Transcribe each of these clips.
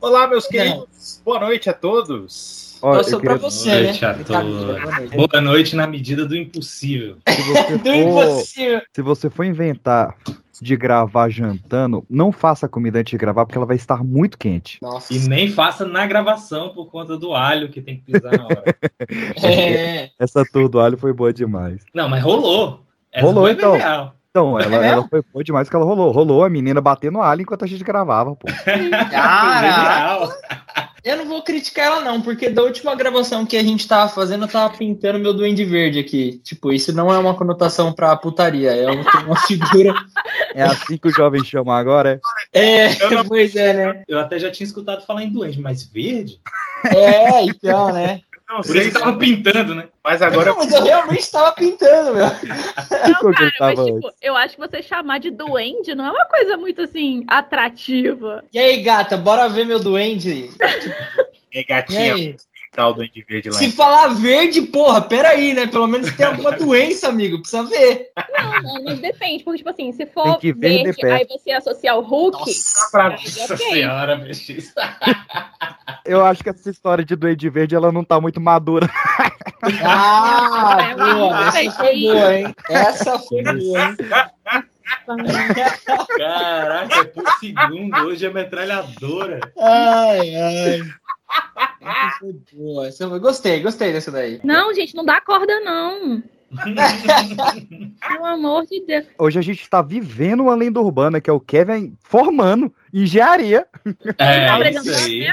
Olá, meus queridos. Boa noite a todos. Ó, Torço eu pra você, Boa né? noite a todos. Boa noite na medida do impossível. se você Do for, impossível. se você for inventar de gravar jantando, não faça a comida antes de gravar, porque ela vai estar muito quente. Nossa. E nem faça na gravação por conta do alho que tem que pisar na hora. É. Essa tour do alho foi boa demais. Não, mas rolou. Essa Rolou, foi então. real. Então, ela, É ela foi boa demais que ela rolou. Rolou a menina batendo alho enquanto a gente gravava, pô. Cara, eu não vou criticar ela não, porque da última gravação que a gente tava fazendo, eu tava pintando meu duende verde aqui. Tipo, isso não é uma conotação pra putaria, é uma, figura... É assim que o jovem chama agora, é? É, pois é, né? Eu até já tinha escutado falar em doente, mas verde? É, então, né? Não Por sei, isso que tava pintando, né? mas agora Não, mas eu realmente tava pintando, meu. Ele Cara, mas, tipo, eu acho que você chamar de duende não é uma coisa muito, assim, atrativa. E aí, gata, bora ver meu duende? é E gatinha aí? Tal do Andy Verde lá. Se falar verde, porra, peraí, né? Pelo menos tem alguma doença, amigo. Precisa ver. Não, não, mas depende, porque, tipo assim, se for que ver de verde, perto. aí você associar o Hulk, Nossa, Pra- aí Nossa senhora, bicho. Eu acho que essa história de Duende Verde, ela não tá muito madura. Ah, É, boa, essa foi boa, hein? Essa foi boa, hein? Caraca, é por segundo. Hoje é metralhadora. Ai, ai. Boa. Gostei, gostei dessa daí. Não, gente, não dá corda, não. Pelo amor de Deus. Hoje a gente tá vivendo uma lenda urbana, que é o Kevin formando engenharia. Tá É, isso apresentando aí.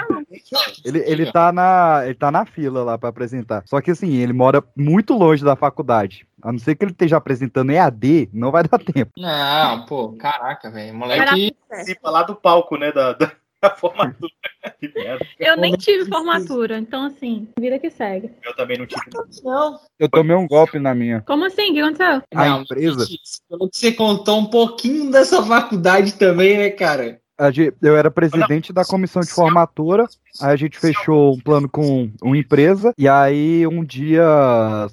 Ele, ele, tá na, ele tá na fila lá pra apresentar. Só que assim, ele mora muito longe da faculdade. A não ser que ele esteja apresentando EAD, não vai dar tempo. Não, pô, caraca, velho. Moleque. certo. Participa lá do palco, né? Da, da, da formatura. Que merda. Eu nem tive formatura, então, assim, vida que segue. Eu também não tive. Não, Eu tomei um golpe na minha. Como assim? O que aconteceu? A não, empresa? Pelo que você contou um pouquinho dessa faculdade também, né, cara? A gente- eu era presidente da comissão de formatura. Aí a gente fechou um plano com uma empresa. E aí, um dia,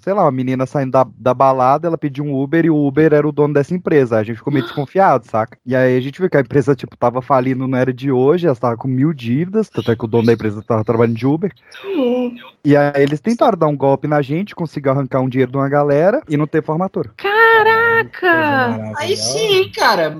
sei lá, uma menina saindo da, da balada, ela pediu um Uber e o Uber era o dono dessa empresa. A gente ficou meio desconfiado, saca? E aí a gente viu que a empresa, tipo, tava falindo, não era de hoje, ela tava com mil dívidas. Tanto é que o dono da empresa tava trabalhando de Uber. E aí eles tentaram dar um golpe na gente, conseguiu arrancar um dinheiro de uma galera e não ter formatura. Caraca! Aí sim, cara.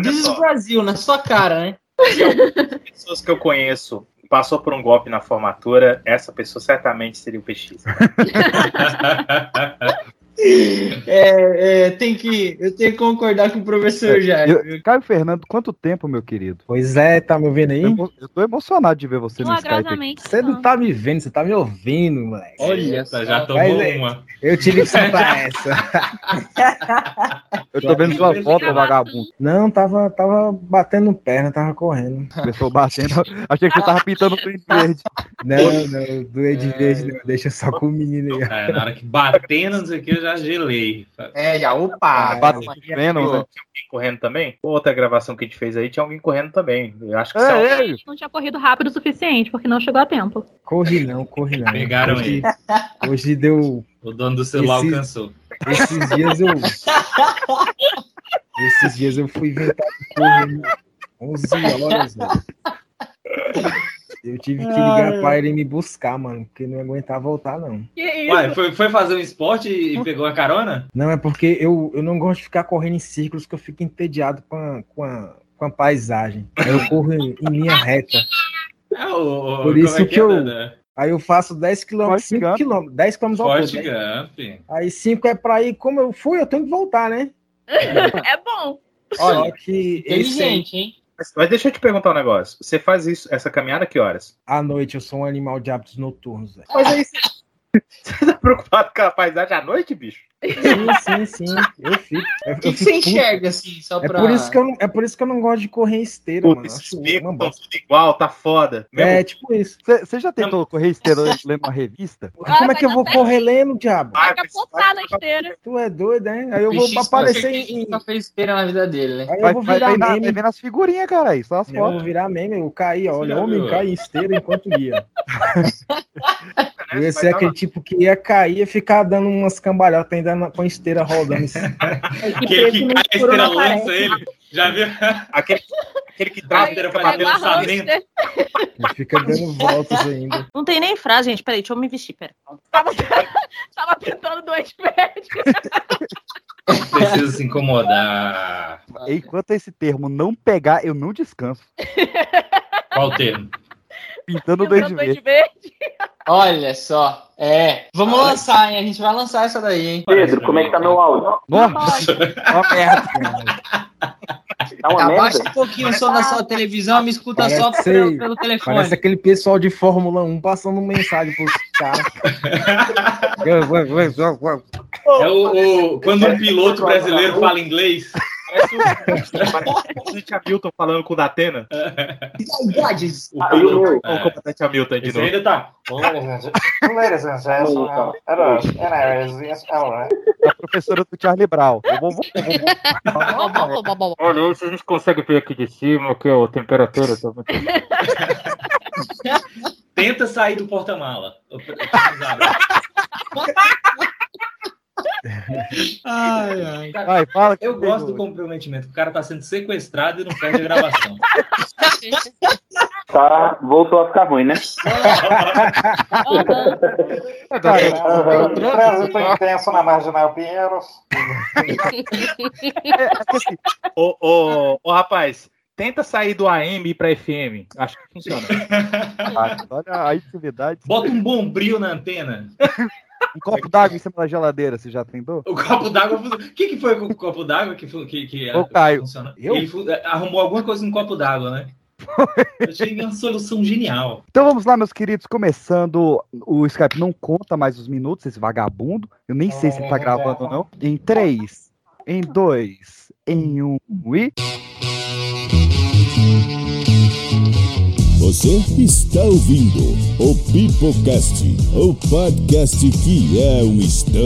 Diz o Brasil, na sua cara, né? Pessoas que eu conheço passou por um golpe na formatura, essa pessoa certamente seria o PX. É, é, tem que, eu tenho que concordar com o professor já. Eu- Caio Fernando, quanto tempo, meu querido? Pois é, tá me ouvindo aí? Eu, eu tô emocionado de ver você no Skype. Você não tá me vendo, você tá me ouvindo, moleque. Olha só. Já tomou Mas é- uma. Eu tive que soltar essa. Eu tô vendo sua foto, vagabundo. Não, tava, tava batendo perna, tava correndo. Começou batendo. Achei que você tava pintando o Duende verde. Não, não, do Ed Verde não, deixa só com o menino aí. É, na hora que batendo, não sei o que, eu já gelei. É, já, opa. Ah, Batendo Maria- Venom, né? Tinha alguém correndo também? Outra gravação que a gente fez aí, tinha alguém correndo também. Eu acho que É, são- é. Não tinha corrido rápido o suficiente, porque não chegou a tempo. Corri não, corri não. Pegaram hoje, ele. hoje deu. O dono do celular Esse- alcançou. Esses dias eu. Esses dias eu fui inventar de correr 11 horas, velho. Eu tive que ligar pra ele me buscar, mano, porque não ia aguentar voltar, não. Que? Ué, foi, foi fazer um esporte e pegou a carona? Não, é porque eu, eu não gosto de ficar correndo em círculos, que eu fico entediado com a, com a, com a paisagem. Aí eu corro em, em linha reta. É, o, o- Por como isso é que eu- é, né? Aí eu faço 10 km, Forte 5 Gump. km, 10 km ao todo. Forte né? Gump. Aí 5 é pra ir, como eu fui, eu tenho que voltar, né? É bom. Só Olha, que esse hein? Mas, deixa eu te perguntar um negócio. Você faz isso, essa caminhada que horas? à noite eu sou um animal de hábitos noturnos. Mas aí você, tá preocupado com a paisagem à noite, bicho? Sim, sim, sim. Eu fico. Eu, O que, você enxerga, assim, só É pra... por, isso que eu não, é por isso que eu não gosto de correr esteira, Pô, mano. esses becos estão tudo igual, tá foda. Mesmo É, tipo isso. Você já tentou correr esteira lendo uma revista? Como é que eu dar vou correr lendo, diabo? Vai, Vai na esteira. Tu é doido, hein? Aí eu vou Bicho, aparecer em. Nunca fez esteira na vida dele, né? Aí eu vou virar vai, vai meme. vendo as figurinhas, cara, aí, só as Eu vou fotos. virar meme, eu caí, olha, homem cai em esteira enquanto guia. Vai ser dar aquele uma- tipo que ia cair e ficar dando umas cambalhotas ainda na- com a esteira rodando. assim. Que Aquele que cai, a esteira lança ele. Já viu? Aquele, aquele que Ai, trata era fica pra orçamento. hamster. Ele fica dando voltas ainda. Não tem nem frase, gente. Peraí, deixa eu me vestir, pera. Tava, tava tentando doente médico. Precisa se incomodar. Enquanto esse termo não pegar, eu não descanso. Qual o termo? Pintando o doente verde. verde. Olha só. É. Vamos lançar, hein? A gente vai lançar essa daí, hein? Pedro, como é que tá meu áudio? Nossa, ó merda. Tá uma Abaixa merda? um pouquinho o som da sua televisão, me escuta Parece só ser- pelo, pelo telefone. Parece aquele pessoal de Fórmula 1 passando mensagem pros caras. É o, o- quando um piloto brasileiro fala inglês. Parece o comandante Hamilton falando com o Datena. Saudades. O Ah, e É. comandante Hamilton de novo. ainda tá. Ladies and gentlemen, A professora do Charlie Brown. Olha, isso a gente consegue ver aqui de cima que a temperatura tá muito. Tenta sair do porta-mala. Ai, ai. Vai, fala. que Eu tem gosto do comprometimento. O cara tá sendo sequestrado e não perde a gravação. Tá, voltou a ficar ruim, né? Aham. Trânsito intenso na Marginal Pinheiros. É, é assim, Ô, ô, ô, rapaz, tenta sair do AM ir pra FM. Acho que funciona. ah, olha a intimidade. Bota um bombril na antena. Um copo d'água em cima da geladeira, você já tentou? O copo d'água. O que, que foi com o copo d'água que, que, que Ô, Caio, funciona? eu? Ele arrumou alguma coisa no copo d'água, né? Eu achei uma solução genial. Então vamos lá, meus queridos, começando. O Skype não conta mais os minutos, esse vagabundo. Eu nem sei se ele tá gravando ou não. Em 3, em 2, em 1 e. Você está ouvindo o Pipocast, o podcast que é um estouro.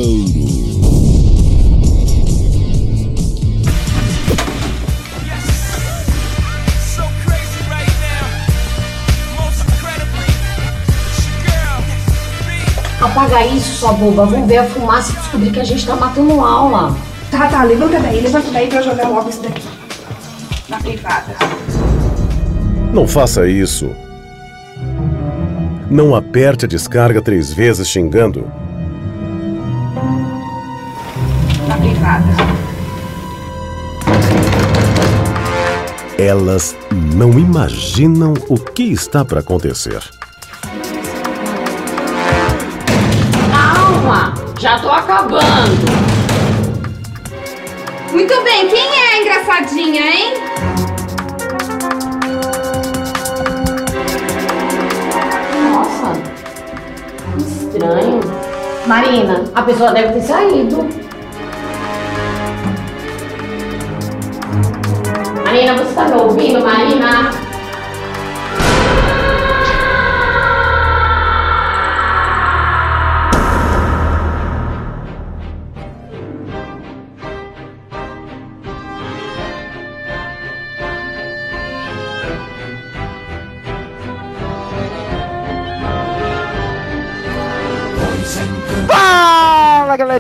Apaga isso, sua boba. Vamos ver a fumaça e descobrir que a gente tá matando aula. Tá, tá, levanta daí, levanta daí pra eu jogar logo isso daqui. Na privada. Não faça isso. Não aperte a descarga três vezes xingando. Na privada. Elas não imaginam o que está para acontecer. Calma, já tô acabando. Muito bem, quem é a engraçadinha, hein? Estranho. Marina, a pessoa deve ter saído. Marina, você tá me ouvindo, Marina?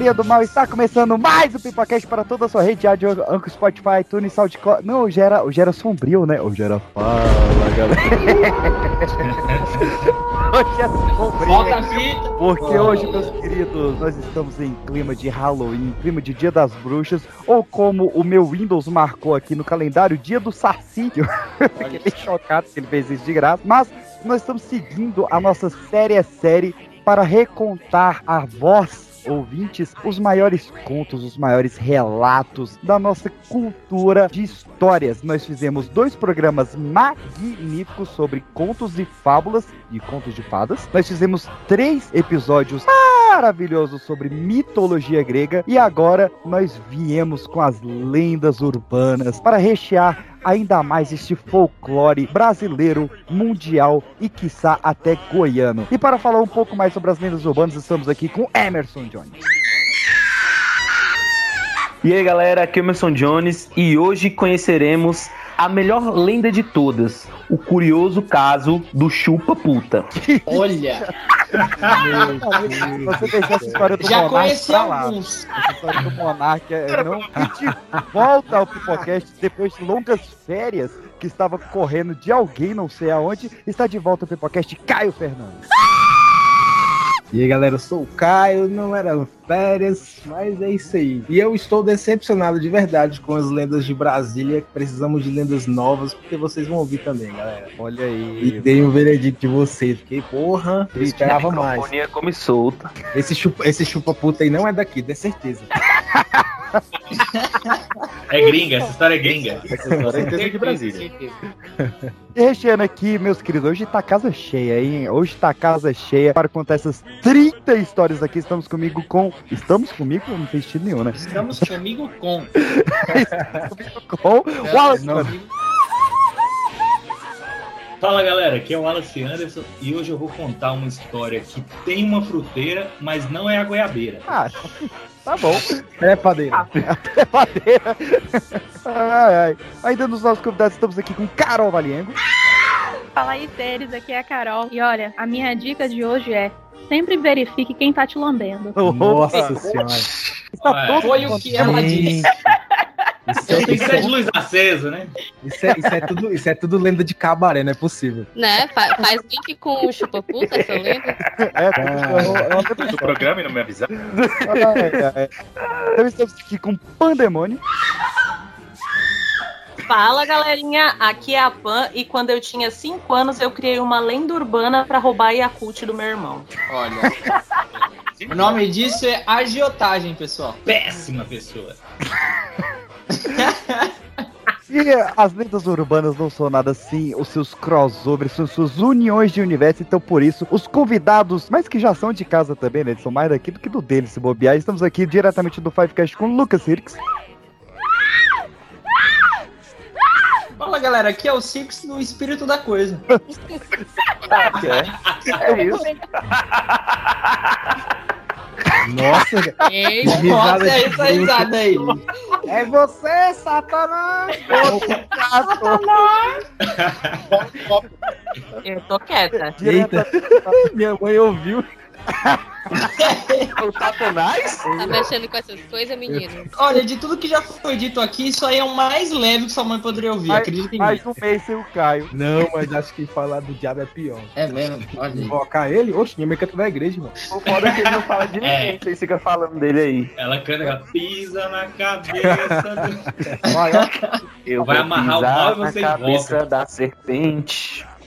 Galerinha do mal, está começando mais o Pipocast para toda a sua rede de áudio, Anchor, Spotify, iTunes, SoundCloud. Não, hoje era, hoje era sombrio, né? Hoje era fala, galera. hoje é sombrio. Volta a fita. Porque hoje, meus queridos, nós estamos em clima de Halloween, clima de Dia das Bruxas, ou como o meu Windows marcou aqui no calendário, Dia do Saci. Fiquei chocado que ele fez isso de graça. Mas nós estamos seguindo a nossa série a série para recontar a voz ouvintes os maiores contos, os maiores relatos da nossa cultura de histórias. Nós fizemos dois programas magníficos sobre contos e fábulas e contos de fadas. Nós fizemos três episódios maravilhosos sobre mitologia grega e agora nós viemos com as lendas urbanas para rechear ainda mais este folclore brasileiro, mundial e quiçá até goiano. E para falar um pouco mais sobre as lendas urbanas, estamos aqui com Emerson Jones. E aí galera, aqui é Emerson Jones e hoje conheceremos a melhor lenda de todas, o curioso caso do chupa puta. Olha, Você deixou essa história do Já Monark conheci pra lá. alguns. Essa história do Monark é não volta ao Pipocast depois de longas férias que estava correndo de alguém, não sei aonde, está de volta ao Pipocast Caio Fernandes. E aí galera, eu sou o Caio, não eram férias, mas é isso aí. E eu estou decepcionado de verdade com as lendas de Brasília. Precisamos de lendas novas, porque vocês vão ouvir também, galera. Olha E aí. dei um veredito de vocês, porque porra, eu esperava mais. Microfonia come solta. Esse chupa, esse chupa puta aí não é daqui, de certeza. É gringa, essa história é gringa. Essa história é de Brasília. E recheando aqui, meus queridos, hoje tá casa cheia, hein? Hoje tá casa cheia para contar essas 30 histórias aqui. Estamos comigo com. Estamos comigo? Não fez sentido nenhum, né? Estamos comigo com. Com Wallace, Não. mano. Fala galera, aqui é o Wallace Anderson e hoje eu vou contar uma história que tem uma fruteira, mas não é a goiabeira. Ah, tá bom. Trepadeira. Trepadeira. Ai, ai. Ainda nos nossos convidados, estamos aqui com Carol Valiengo. Fala aí, Teres, aqui é a Carol. E olha, a minha dica de hoje é sempre verifique quem tá te lambendo. Nossa senhora. Está todo Foi o que ela disse. Isso Tem é, isso, ser de é, luz acesa, né? isso, é, isso é tudo, isso é tudo lenda de cabaré, não é possível. Né? Fa- faz link com o chupa-puta, essa lenda? É, é uma Do programa e não me avisaram. Ai, ai. Então estamos aqui com Pandemônio. Fala, galerinha. Aqui é a Pan e quando eu tinha 5 anos eu criei uma lenda urbana pra roubar a Yakult do meu irmão. Olha. O nome disso é agiotagem, pessoal. Péssima pessoa. E as lendas urbanas não são nada assim, os seus crossovers, são suas uniões de universo, então por isso, os convidados, mas que já são de casa também, né? Eles são mais daqui do que do dele, se bobear. Estamos aqui diretamente do Fivecast com Lucas Hirks. Fala, galera. Aqui é o Six no espírito da coisa. É isso. Nossa, Ei, risada Nossa, é essa risada aí. É você, Satanás! eu tô quieta. Eita, minha mãe ouviu. O Satanás? Tá mexendo com essas coisas, menino? Olha, de tudo que já foi dito aqui, isso aí é o mais leve que sua mãe poderia ouvir. Mais, Acredita em mim. mais um mês sem o Caio. Não, mas acho que falar do diabo é pior. É mesmo? Olha aí. Invocar ele? Oxe, minha mãe canta da igreja, mano. O foda é que ele não fala de ninguém, É. vocês ficam falando dele aí. Ela canta, ela pisa na cabeça do... Olha, Eu Vai vou amarrar o pisar mal e na você cabeça da serpente.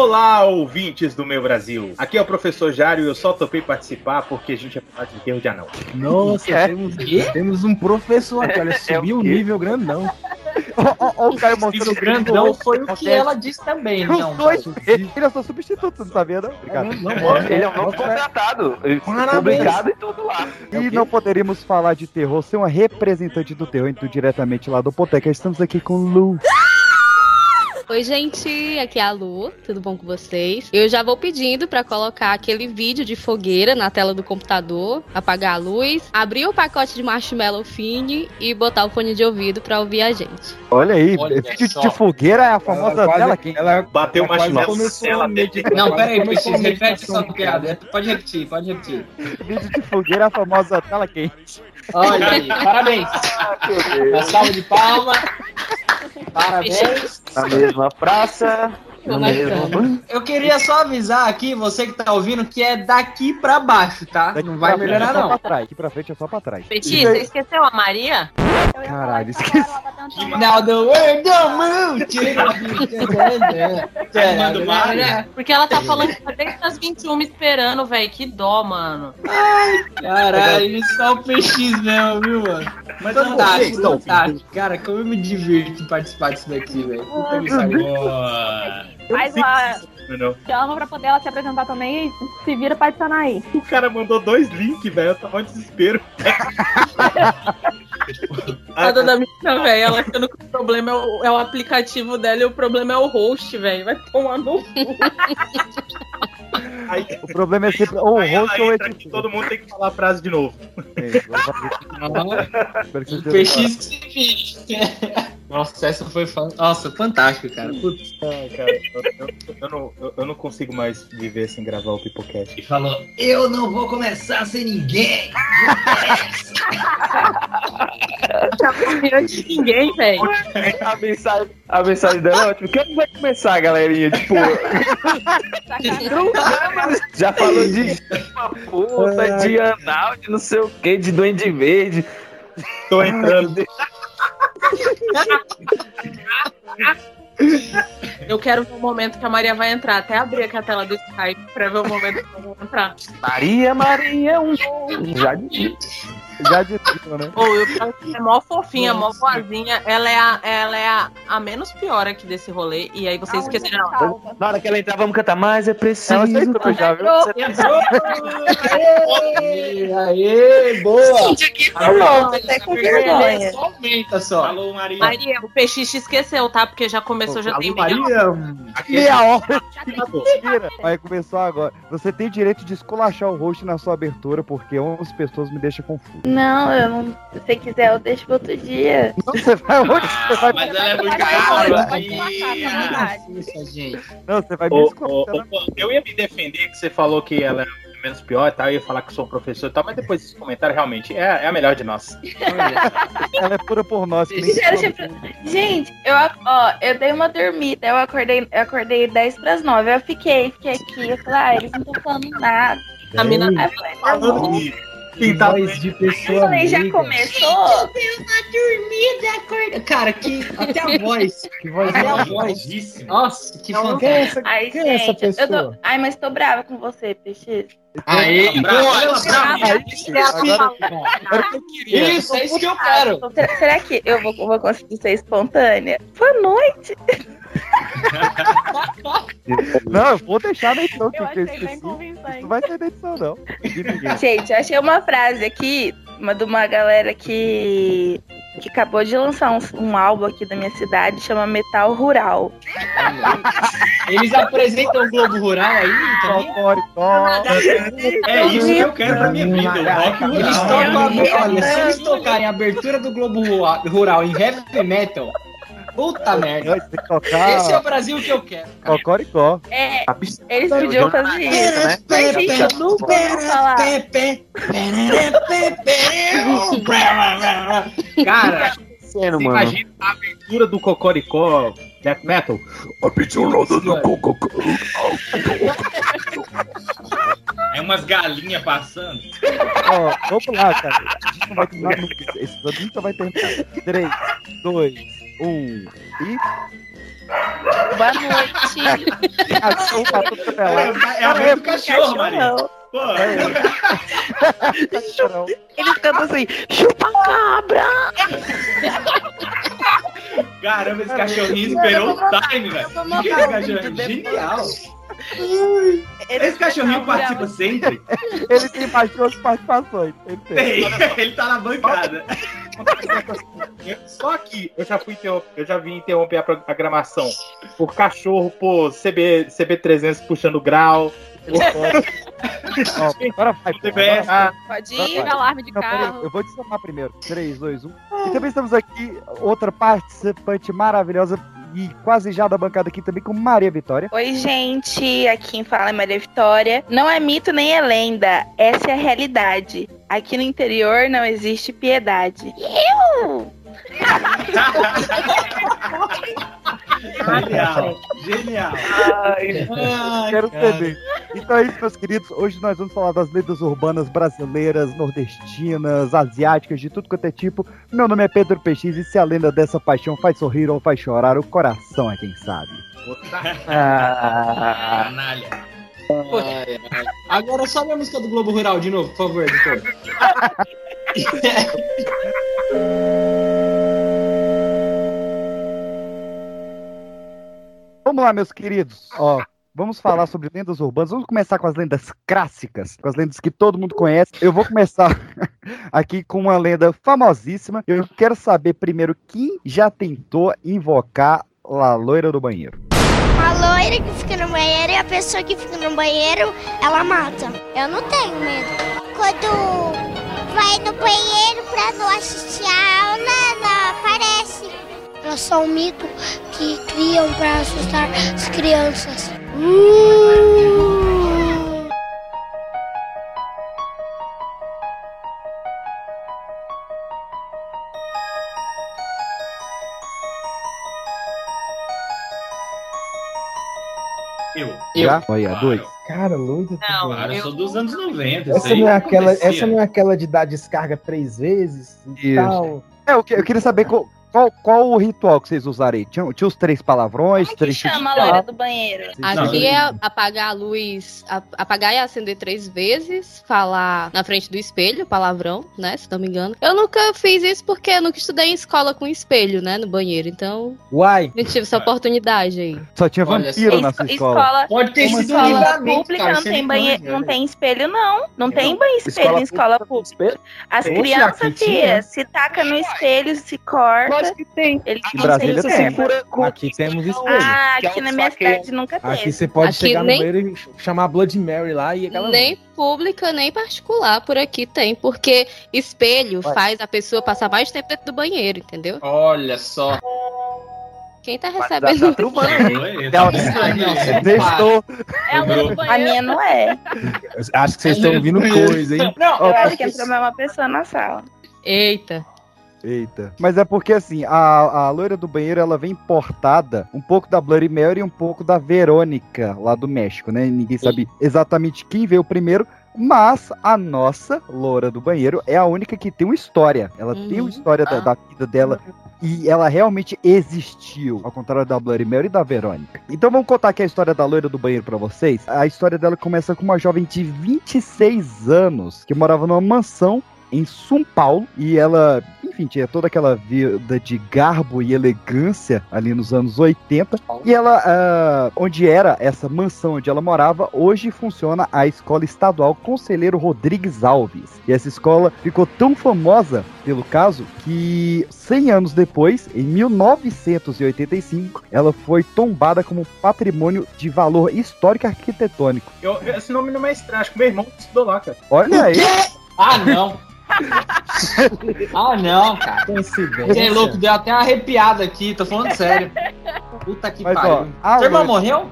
Olá, ouvintes do meu Brasil. Aqui é o professor Jário e eu só topei participar porque a gente é falar de enterro de anão. Nossa, É. temos, temos um professor aqui, olha, subiu o quê? nível grandão. Ó, o Caio mostrando O grandão foi o que ela disse também, não. dois, ele é só substituto, não tá vendo? Obrigado. Não, não, Ele é um novo contratado. Publicado e tudo lá. E não poderíamos falar de terror sem uma representante do terror, então diretamente lá do Poteca. Estamos aqui com Lu. Oi, gente, aqui é a Lu, tudo bom com vocês? Eu já vou pedindo pra colocar aquele vídeo de fogueira na tela do computador, apagar a luz, abrir o pacote de marshmallow fine e botar o fone de ouvido pra ouvir a gente. Olha aí, Olha vídeo só. de fogueira é a famosa Ela tela quente. ela Bateu ela uma quase chinela começou nela a meditação. Não, pera aí, Ela começou Peixes, a repete essa piada. Pode repetir, pode repetir. Vídeo de fogueira é a famosa tela quente. Olha aí, parabéns. Uma salva de palma. Parabéns. Na mesma praça. Eu queria só avisar aqui, você que tá ouvindo, que é daqui pra baixo, tá? Daqui Não vai melhorar, é não. pra trás. Aqui pra frente é só pra trás. Peti, você esqueceu a Maria? Caralho, esqueci. Now the world don't move. Porque ela tá falando que tá desde as 21 me esperando, velho. Que dó, mano. Caralho, só o PX mesmo, viu, mano? Mas não dá. Fantástico. Cara, como eu me divirto em participar disso daqui, velho. Puta que pariu. Faz lá, Não. chama pra poder ela se apresentar também e se vira pra adicionar aí. O cara mandou dois links, velho. Eu tava em desespero. Nada da menina, velho. Ela achando que o problema é o, é o aplicativo dela e o problema é o host, velho. Vai tomar no cu. Aí, O problema é sempre ou o host ou o editor. todo mundo tem que falar a frase de novo. Espero que O você PX que se vire. Nossa, essa foi fan... Nossa, fantástico, cara. Putz. Ai, cara, eu, eu- eu não, eu- eu não consigo mais viver sem gravar o Pipocast. E falou: Eu não vou começar sem ninguém. Não de ninguém, velho. A mensagem, a mensagem dela é ótima. Quando vai começar, galerinha? Tipo, já falou de força, de anal, de não sei o que, de duende verde. Tô entrando. Eu quero ver o momento que a Maria vai entrar. Até abrir aqui a tela do Skype pra ver o momento que ela vai entrar. Maria, Maria, um Já disse. Já dito, né? Ou que é mó fofinha, mó boazinha. Ela é, a, ela é a, a menos pior aqui desse rolê. E aí vocês esqueceram. Não. Na hora que ela entrar, vamos cantar mais, é preciso. Ela já entrou já, viu? Aê, aê, boa! Gente, aqui Não, até com vergonha. Só aumenta só. Falou, Maria. Maria, o PX esqueceu, tá? Porque já começou, já tem meia. Maria, Meia hora. Vai começar agora. Você tem direito de esculachar o host na sua abertura, porque 11 pessoas me deixam confuso. Não, eu não. Se você quiser, eu deixo pro outro dia. Não, você vai onde? Você vai... Mas ela é muito Cara, gente. Não, você vai me ô, eu ia me defender que você falou que ela era menos pior e tal, eu ia falar que sou um professor e tal, mas depois desse comentário, realmente, é, é a melhor de nós. Ela é pura por nós. Gente, Gente, eu, ó, eu dei uma dormida, eu acordei, eu acordei 10 pras 9. Eu fiquei, fiquei aqui, eu falei, ah, eles não estão falando nada. A mina Aí eu falei, tá bom. Pintar voz de Eu pessoa falei, já amiga. começou? dormida, acorda. Cara, que até a voz. Que voz é é a voz. Nossa, que Quem é fantástico. essa, Ai, quem é essa gente, eu pessoa? tô... Ai, mas tô brava com você, PX. Aê, Brava, brava. Aí sim, agora o que eu queria. Isso, é isso que eu quero. Será, será que eu vou, vou conseguir ser espontânea? Boa noite. Não, eu vou deixar na edição Eu achei bem convincente. não vai ser na edição, não. Gente, eu achei uma frase aqui, uma de uma galera que, que acabou de lançar um, um álbum aqui da minha cidade, chama Metal Rural. Eles apresentam o Globo Rural aí também? É isso que eu quero pra minha vida. O rock Eles rural. tocam a abe- Olha, se eles tocarem a abertura do Globo Rural em heavy metal, puta merda. Esse é o Brasil que eu quero. Cocoricó. É, eles podiam fazer isso, né? Mas, gente, eu nunca vou falar. Cara, Sendo, você mano. imagina a abertura do Cocoricó Death Metal? É umas galinhas passando. Ó, vamos lá, cara. A gente não vai terminar nunca. Esse episódio nunca vai terminar. 3, 2, 1 e. Boa noite. Ação pra tudo é. É a vez do cachorro, Maria. Pô, Cachorrão. Eles cantam assim, chupa cabra. caramba, esse cachorrinho esperou o time, velho. Que esse cachorrinho? Genial. Esse cachorrinho participa sempre. Ele tem duas participações. Ele tem. Tem. Ele tá na bancada. Só que eu já fui eu já vim interromper a programação por cachorro, por CB, CB300 puxando grau. Agora vai. agora. Pode ir. vai. alarme de Não, peraí, carro. eu vou te chamar primeiro. 3, 2, 1. E também estamos aqui, outra participante maravilhosa e quase já da bancada aqui também com Maria Vitória. Oi, gente. Aqui quem fala é Maria Vitória. Não é mito nem é lenda. Essa é a realidade. Aqui no interior não existe piedade. Eu! Genial. Genial. Quero saber. Então é isso, meus queridos. Hoje nós vamos falar das lendas urbanas brasileiras, nordestinas, asiáticas, de tudo quanto é tipo. Meu nome é Pedro PX e se a lenda dessa paixão faz sorrir ou faz chorar, o coração é quem sabe. Ah, Canalha. Ai, ai. Agora sobe a música do Globo Rural de novo, por favor, editor. Vamos lá, meus queridos. Ó, vamos falar sobre lendas urbanas. Vamos começar com as lendas clássicas, com as lendas que todo mundo conhece. Eu vou começar aqui com uma lenda famosíssima. Eu quero saber primeiro quem já tentou invocar a loira do banheiro. Uma loira que fica no banheiro e a pessoa que fica no banheiro, ela mata. Eu não tenho medo. Quando vai no banheiro pra não assistir a aula, ela aparece. É só um mito que criam pra assustar as crianças. Uh! Eu. Já? Olha, dois. Cara, loira. Não, Claro, eu eu- sou dos anos 90. Essa não, é aquela, essa não é aquela de dar descarga três vezes e Isso. tal. É, eu, que- eu queria saber qual, qual, qual o ritual que vocês usarem. Tinha, tinha os três palavrões, três Chama a loira do banheiro. Aqui é apagar a luz, apagar e acender três vezes, falar na frente do espelho, palavrão, né? Se não me engano. Eu nunca fiz isso porque eu nunca estudei em escola com espelho, né? No banheiro. Então, Uai. não tive essa oportunidade aí. Só tinha vampiro na sua escola. escola, Pode ter sido escola pública cara. não você é tem banheiro, não né? tem espelho, não. Não tem banho espelho Escola em escola pública. As Oxe, crianças, se taca no espelho, se corta. Lógico que tem. Eles Em Brasília tem. Aqui temos espelho. Ah, Que é aqui na minha cidade nunca Aqui teve. você pode Aqui chegar nem- no banheiro e chamar Blood Mary lá e aquela. Nem pública, nem particular por aqui tem, porque espelho faz a pessoa passar mais tempo dentro do banheiro, entendeu? Olha só. Quem tá Mas recebendo dá trubando, hein? Não, não, você para. Deixou. É a loira do A minha não é. Acho que vocês estão ouvindo coisa, hein? Não, Eu acho acho que entrou mais uma pessoa na sala. Eita. Eita. Mas é porque assim, a, a loira do banheiro ela vem importada um pouco da Bloody Mary e um pouco da Verônica lá do México, né? Ninguém sabe exatamente quem veio primeiro. Mas a nossa loura do banheiro é a única que tem uma história. Ela tem Uhum. uma história da, Ah. da vida dela e ela realmente existiu, ao contrário da Bloody Mary e da Verônica. Então vamos contar aqui a história da loira do banheiro pra vocês. A história dela começa com uma jovem de 26 anos que morava numa mansão em São Paulo e ela, enfim, tinha toda aquela vida de garbo e elegância ali nos anos 80. E ela, ah, onde era essa mansão onde ela morava, hoje funciona a Escola Estadual Conselheiro Rodrigues Alves. E essa escola ficou tão famosa pelo caso que 100 anos depois, em 1985, ela foi tombada como patrimônio de valor histórico e arquitetônico. Eu- esse nome não é estranho, acho que meu irmão estudou lá, cara. Olha aí. Ah, não. ah, não, cara. Você é louco, deu até uma arrepiada aqui, tô falando sério. Puta que Mas, ó, pariu. a Seu irmão morreu?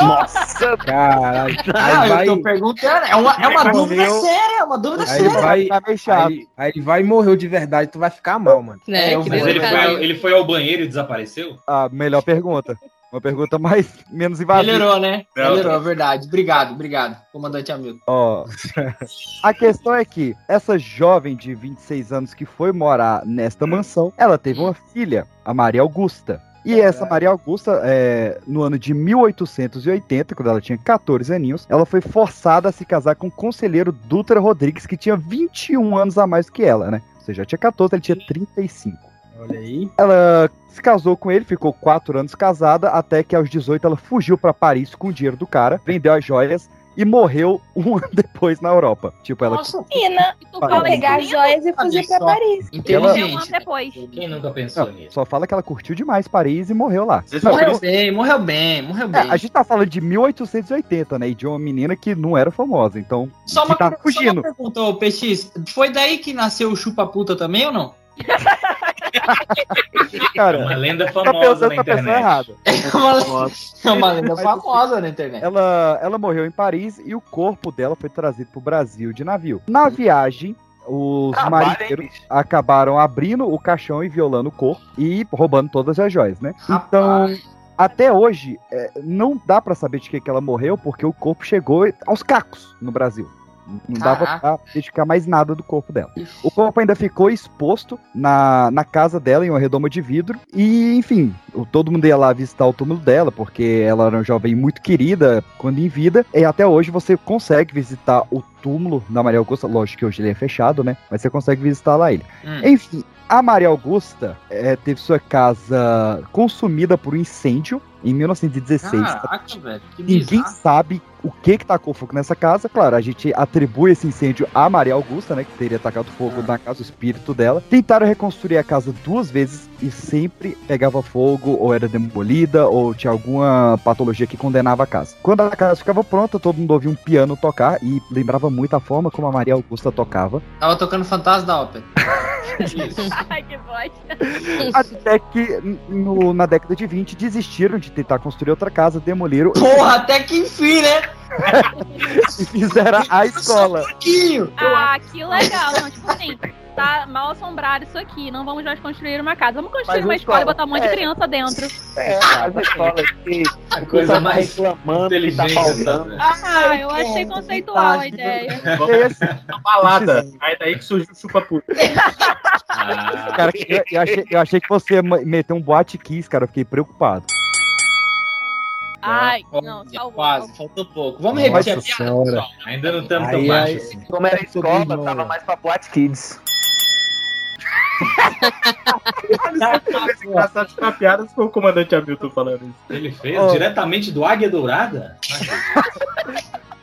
Nossa, Caralho. Não, Aí vai, eu tô perguntando. É uma, é uma dúvida morreu. séria, é uma dúvida aí séria. vai, Tá meio chato. aí, aí ele vai e morreu de verdade, tu vai ficar mal, mano. É, eu que vou- Mas ele foi, ele foi ao banheiro e desapareceu? A melhor pergunta. Uma pergunta mais menos invasiva. Melhorou, né? Não, Melhorou, é verdade. Obrigado, obrigado, comandante amigo. Ó, a questão é que essa jovem de 26 anos que foi morar nesta mansão, ela teve uma filha, a Maria Augusta. E essa Maria Augusta, é, no ano de 1880, quando ela tinha 14 aninhos, ela foi forçada a se casar com o conselheiro Dutra Rodrigues, que tinha 21 anos a mais que ela, né? Ou seja, ela tinha 14, ele tinha 35. Olha aí. Ela se casou com ele, ficou quatro anos casada, até que aos 18 ela fugiu pra Paris com o dinheiro do cara, vendeu as joias e morreu um ano depois na Europa. Tipo, ela. Nossa, Menina, vou pegar as joias e fugir pra só. Paris. Um ano inteligente. depois. Quem nunca pensou Não, nisso? só fala que ela curtiu demais Paris e morreu lá. Não, Morreu bem, morreu bem, morreu é, bem. a gente tá falando de 1880, né? E de uma menina que não era famosa. Então, Só uma, tá só uma fugindo. pergunta, ô PX. Foi daí que nasceu o chupa-puta também ou não? É Cara, uma lenda tá famosa pensando na tá internet. errado. É uma, é uma lenda Mas, famosa na internet. Ela, ela morreu em Paris e o corpo dela foi trazido pro Brasil de navio. Na viagem, os hein, marinheiros bicho? acabaram abrindo o caixão e violando o corpo e roubando todas as joias, né? Então, Rapaz. até hoje, é, não dá pra saber de que, que ela morreu, porque o corpo chegou aos cacos no Brasil. Não dava Caraca. pra identificar mais nada do corpo dela. O corpo ainda ficou exposto na, na casa dela, em uma redoma de vidro. E, enfim, todo mundo ia lá visitar o túmulo dela, porque ela era uma jovem muito querida quando em vida. E até hoje você consegue visitar o túmulo da Maria Augusta. Lógico que hoje ele é fechado, né? Mas você consegue visitar lá ele. Hum. Enfim, a Maria Augusta eh, teve sua casa consumida por um incêndio em 1916. Caraca, velho. Que Ninguém bizarro. sabe o que que tacou fogo nessa casa. Claro, a gente atribui esse incêndio a Maria Augusta, né, que teria tacado fogo na casa, o espírito dela. Tentaram reconstruir a casa duas vezes e sempre pegava fogo, ou era demolida, ou tinha alguma patologia que condenava a casa. Quando a casa ficava pronta, todo mundo ouvia um piano tocar e lembrava muito a forma como a Maria Augusta tocava. Tava tocando Fantasma da Ópera. Ai, que bosta. Até que no- na década de 20 desistiram de tentar construir outra casa, demoliram Porra, até que enfim, né? e fizeram a escola. Ah, que legal. Não, tipo assim, tá mal assombrado isso aqui. Não vamos mais construir uma casa. Vamos construir uma uma escola e escola. botar um monte de É. criança dentro. É, as escolas que A coisa tá mais reclamando que tá inteligente. faltando. Ah, eu achei conceitual a ideia. Uma balada. Aí daí que surgiu o chupa-puta. Ah, Cara, eu, eu achei, eu achei que você meter um boate kiss, cara. Eu fiquei preocupado. Ai, Ó, não, salvou. Quase, faltou pouco. Vamos Nossa repetir a piada, senhora. pessoal. ainda não estamos tão Aí, baixo aí- assim. Como era escola, tava mais pra Boate Kids. Engraçado que na piada foi o comandante Hamilton falando isso. Ele fez Ó. diretamente do Águia Dourada?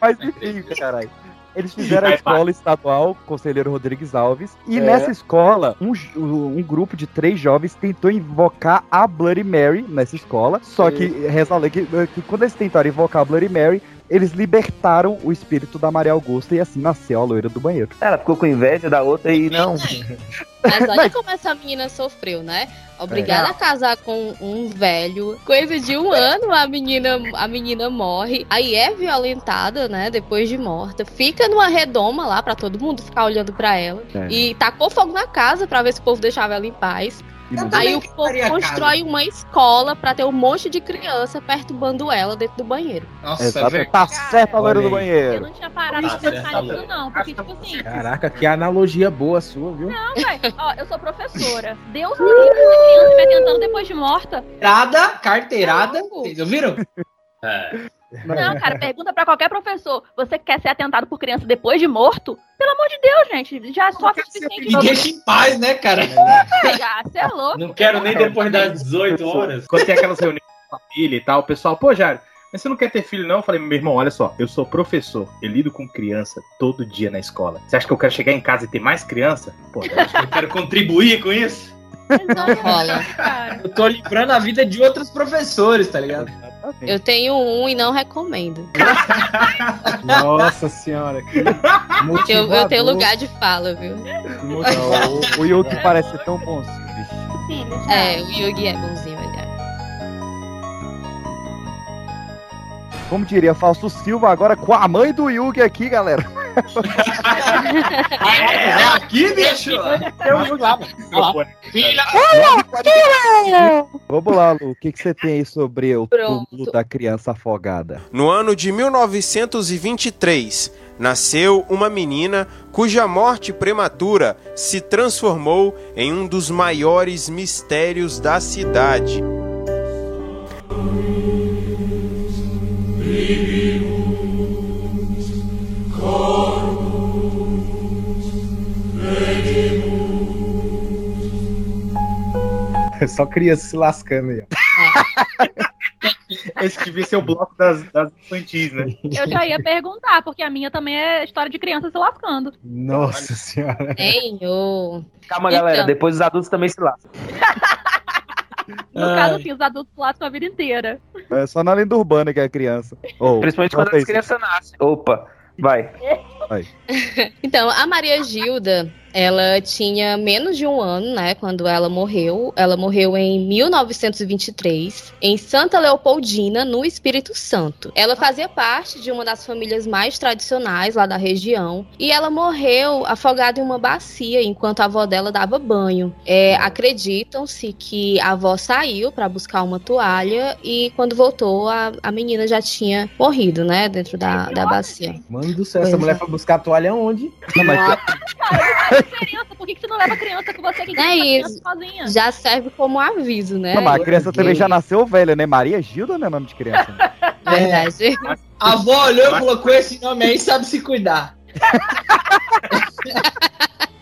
Mas enfim, caralho. Eles fizeram a escola estadual, Conselheiro Rodrigues Alves, e É. nessa escola, um, um grupo de três jovens tentou invocar a Bloody Mary nessa escola. Só que reza a lei que, que quando eles tentaram invocar a Bloody Mary, eles libertaram o espírito da Maria Augusta e assim nasceu a loira do banheiro. Ela ficou com inveja da outra e não. Mas olha como essa menina sofreu, né? Obrigada a casar com um velho. Coisa de um ano, a menina, a menina morre. Aí é violentada, né? Depois de morta. Fica numa redoma lá pra todo mundo ficar olhando pra ela. É. E tacou fogo na casa pra ver se o povo deixava ela em paz. Aí o povo constrói uma escola pra ter um monte de criança perturbando ela dentro do banheiro. Nossa, Exato, velho. tá certo a loira do aí. Eu banheiro. não tinha parado Tá pra certo, pensar nisso, tá não. Porque, tipo assim, Caraca, que analogia boa sua, viu? não, velho. Ó, eu sou professora. Deus me livre uma criança me tentando depois de morta. Carteirada, carteirada. Não. Vocês ouviram? É. Não, cara, pergunta pra qualquer professor. Você quer ser atentado por criança depois de morto? Pelo amor de Deus, gente. Já sofre o suficiente. Me deixa em paz, né, cara? Você é louco. Não quero nem depois das 18 horas. Quando tem aquelas reuniões com a família e tal, o pessoal, pô, Jário, mas você não quer ter filho, não? Eu falei, meu irmão, olha só, eu sou professor, eu lido com criança todo dia na escola. Você acha que eu quero chegar em casa e ter mais criança? Pô, Eu quero contribuir com isso. Não rola. Eu tô livrando a vida de outros professores, tá ligado? Eu tenho um e não recomendo. Nossa senhora, que Eu, eu tenho lugar de fala, viu? Motivador. o, o Yugi parece ser tão bonzinho, bicho. Filhos, É, o Yugi é bonzinho, aliás. Como diria Fausto Silva, agora com a mãe do Yugi aqui, galera. É, aqui, bicho! Vamos lá, Lu. O que, que você tem aí sobre o túmulo da criança afogada? No ano de 1923, nasceu uma menina cuja morte prematura se transformou em um dos maiores mistérios da cidade. Só criança se lascando aí. ó. Esse devia ser o bloco das, das infantis, né? Eu já ia perguntar, porque a minha também é história de criança se lascando. Nossa senhora. Tenho. Calma, Então. galera. Depois os adultos também se lascam. No Ai. caso, assim, os adultos lascam a vida inteira. É só na lenda urbana que é criança. Ô, Principalmente quando as crianças nascem. Opa, vai. Então, a Maria Gilda, ela tinha menos de um ano, né, quando ela morreu. Ela morreu em 1923, em Santa Leopoldina, no Espírito Santo. Ela fazia parte de uma das famílias mais tradicionais lá da região. E ela morreu afogada em uma bacia enquanto a avó dela dava banho. É, Acreditam-se que a avó saiu para buscar uma toalha e quando voltou, a, a menina já tinha morrido, né, dentro da, da bacia. Mano do céu, essa mulher é. foi buscar a toalha onde? Não, mas Criança, por que, que você não leva criança com você? Que É isso. sozinha? Já serve como aviso, né? Não, mas a criança também já nasceu velha, né? Maria Gilda não é nome de criança. né? Verdade. A avó olhou e falou: com esse nome aí sabe se cuidar.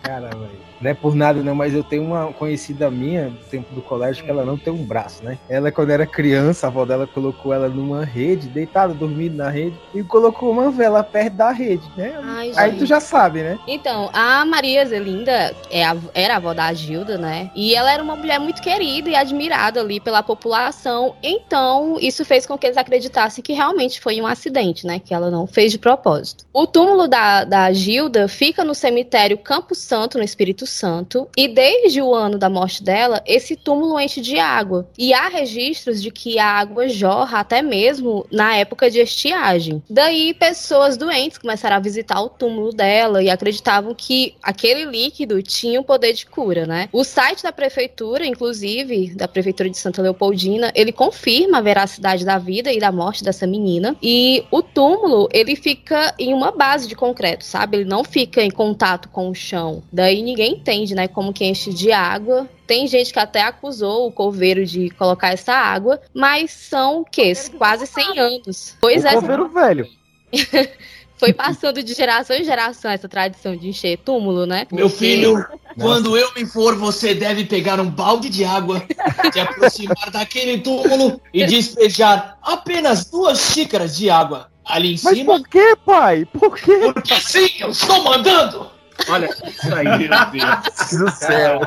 Cara, velho. Não é por nada não, mas eu tenho uma conhecida minha do tempo do colégio que ela não tem um braço, né? Ela, quando era criança, a avó dela colocou ela numa rede, deitada, dormindo na rede, e colocou uma vela perto da rede, né? Ai, Aí gente. tu já sabe, né? Então, a Maria Zelinda é a- era a avó da Gilda, né? E ela era uma mulher muito querida e admirada ali pela população. Então, isso fez com que eles acreditassem que realmente foi um acidente, né? Que ela não fez de propósito. O túmulo da, da Gilda fica no cemitério Campo Santo, no Espírito Santo. E desde o ano da morte dela, esse túmulo enche de água. E há registros de que a água jorra até mesmo na época de estiagem. Daí, pessoas doentes começaram a visitar o túmulo dela e acreditavam que aquele líquido tinha o poder de cura, né? O site da prefeitura, inclusive, da prefeitura de Santa Leopoldina, ele confirma a veracidade da vida e da morte dessa menina. E o túmulo, ele fica em uma base de concreto, sabe? Ele não fica em contato com o chão. Daí ninguém entende, né, como que enche de água. Tem gente que até acusou o coveiro de colocar essa água, mas são o quê? Quase 100 anos. Pois o é. coveiro velho. Foi passando de geração em geração essa tradição de encher túmulo, né? Meu filho, quando eu me for, você deve pegar um balde de água, se aproximar daquele túmulo e despejar apenas duas xícaras de água ali em Mas cima. por que, pai? Por quê? Porque assim eu estou mandando! Olha, isso aí, meu Deus do céu.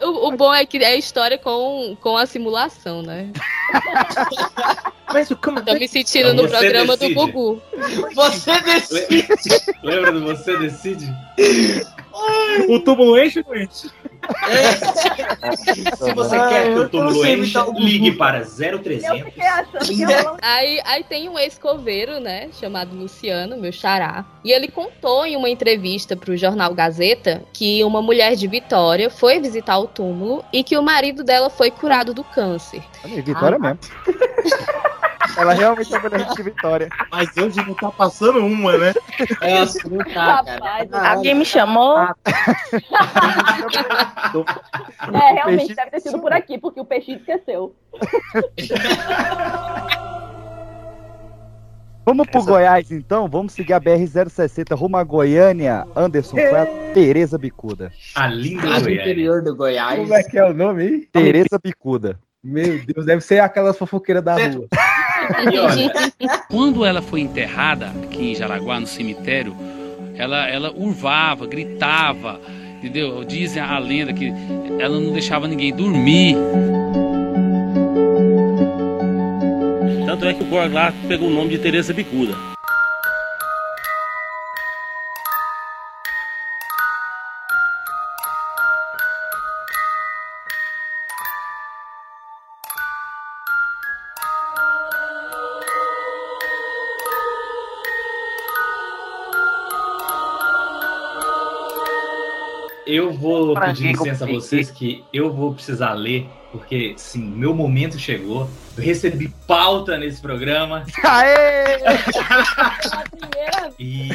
O, o bom é que é a história com, com a simulação, né? Mas o como... Tô me sentindo no Você programa decide. do Gugu. Você decide! Lembra do Você Decide? O túmulo enche ou não enche? Se você quer que o túmulo encha, ligue para 0300. Aí, aí tem um ex-coveiro, né, chamado Luciano, meu xará, e ele contou em uma entrevista pro jornal Gazeta que uma mulher de Vitória foi visitar o túmulo e que o marido dela foi curado do câncer. Vitória mesmo. Ela realmente é mulher de Vitória. Mas hoje não tá passando uma, né? É assim, tá, cara. Alguém me chamou? É, realmente deve ter sido por aqui, porque o peixinho esqueceu. Vamos pro Goiás então, vamos seguir a BR-060 rumo a Goiânia, Anderson Flávio, Tereza Bicuda. A linda Lá do interior do Goiás. Como é que é o nome aí? Tereza Bicuda. Meu Deus, deve ser aquelas fofoqueiras da rua. Quando ela foi enterrada aqui em Jaraguá, no cemitério, ela, ela urvava, gritava, entendeu? Dizem a lenda que ela não deixava ninguém dormir. Tanto é que o corpo lá pegou o nome de Teresa Bicuda. Eu vou pedir licença a vocês que eu vou precisar ler, porque sim, meu momento chegou. Eu recebi pauta nesse programa. Aê! E,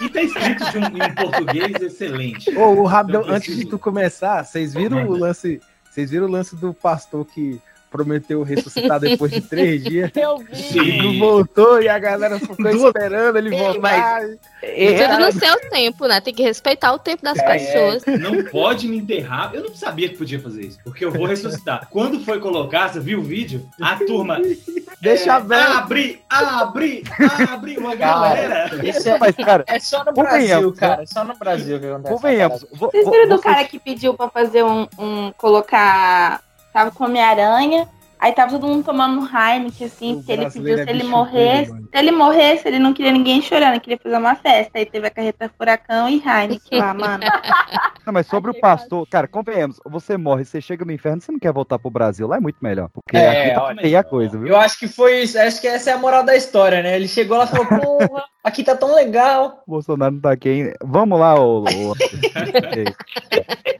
e tá escrito de um- em português excelente. Ô, o Rabdão, Eu antes de preciso- tu começar, vocês viram o lance. Vocês viram o lance do pastor que prometeu ressuscitar depois de três dias? Eu vi. Não voltou e a galera ficou esperando ele voltar. Tudo no seu tempo, né? Tem que respeitar o tempo das pessoas. Não pode me enterrar. Eu não sabia que podia fazer isso, porque eu vou ressuscitar. Quando foi colocar, você viu o vídeo? A turma. Deixa é, aberto. Abre, abre, abre uma galera. Isso é, Mas, cara, é só no Brasil, cara. É só no Brasil que acontece. Vocês vo- viram do cara que pediu pra fazer um, um- colocar. Tava com Homem-Aranha, aí tava todo mundo tomando um Heineken, assim, O porque ele pediu se é ele morresse. mano. Se ele morresse, ele não queria ninguém chorando, ele queria fazer uma festa. Aí teve a carreta furacão e Heineken lá, mano. Não, mas sobre o pastor, cara, convenhamos, você morre, você chega no inferno, você não quer voltar pro Brasil, lá é muito melhor. Porque É, aqui tá olha, feia a coisa, viu? Eu acho que foi isso. Acho que essa é a moral da história, né? Ele chegou lá e falou, porra, aqui tá tão legal. Bolsonaro não tá aqui ainda. Vamos lá, ô. ô-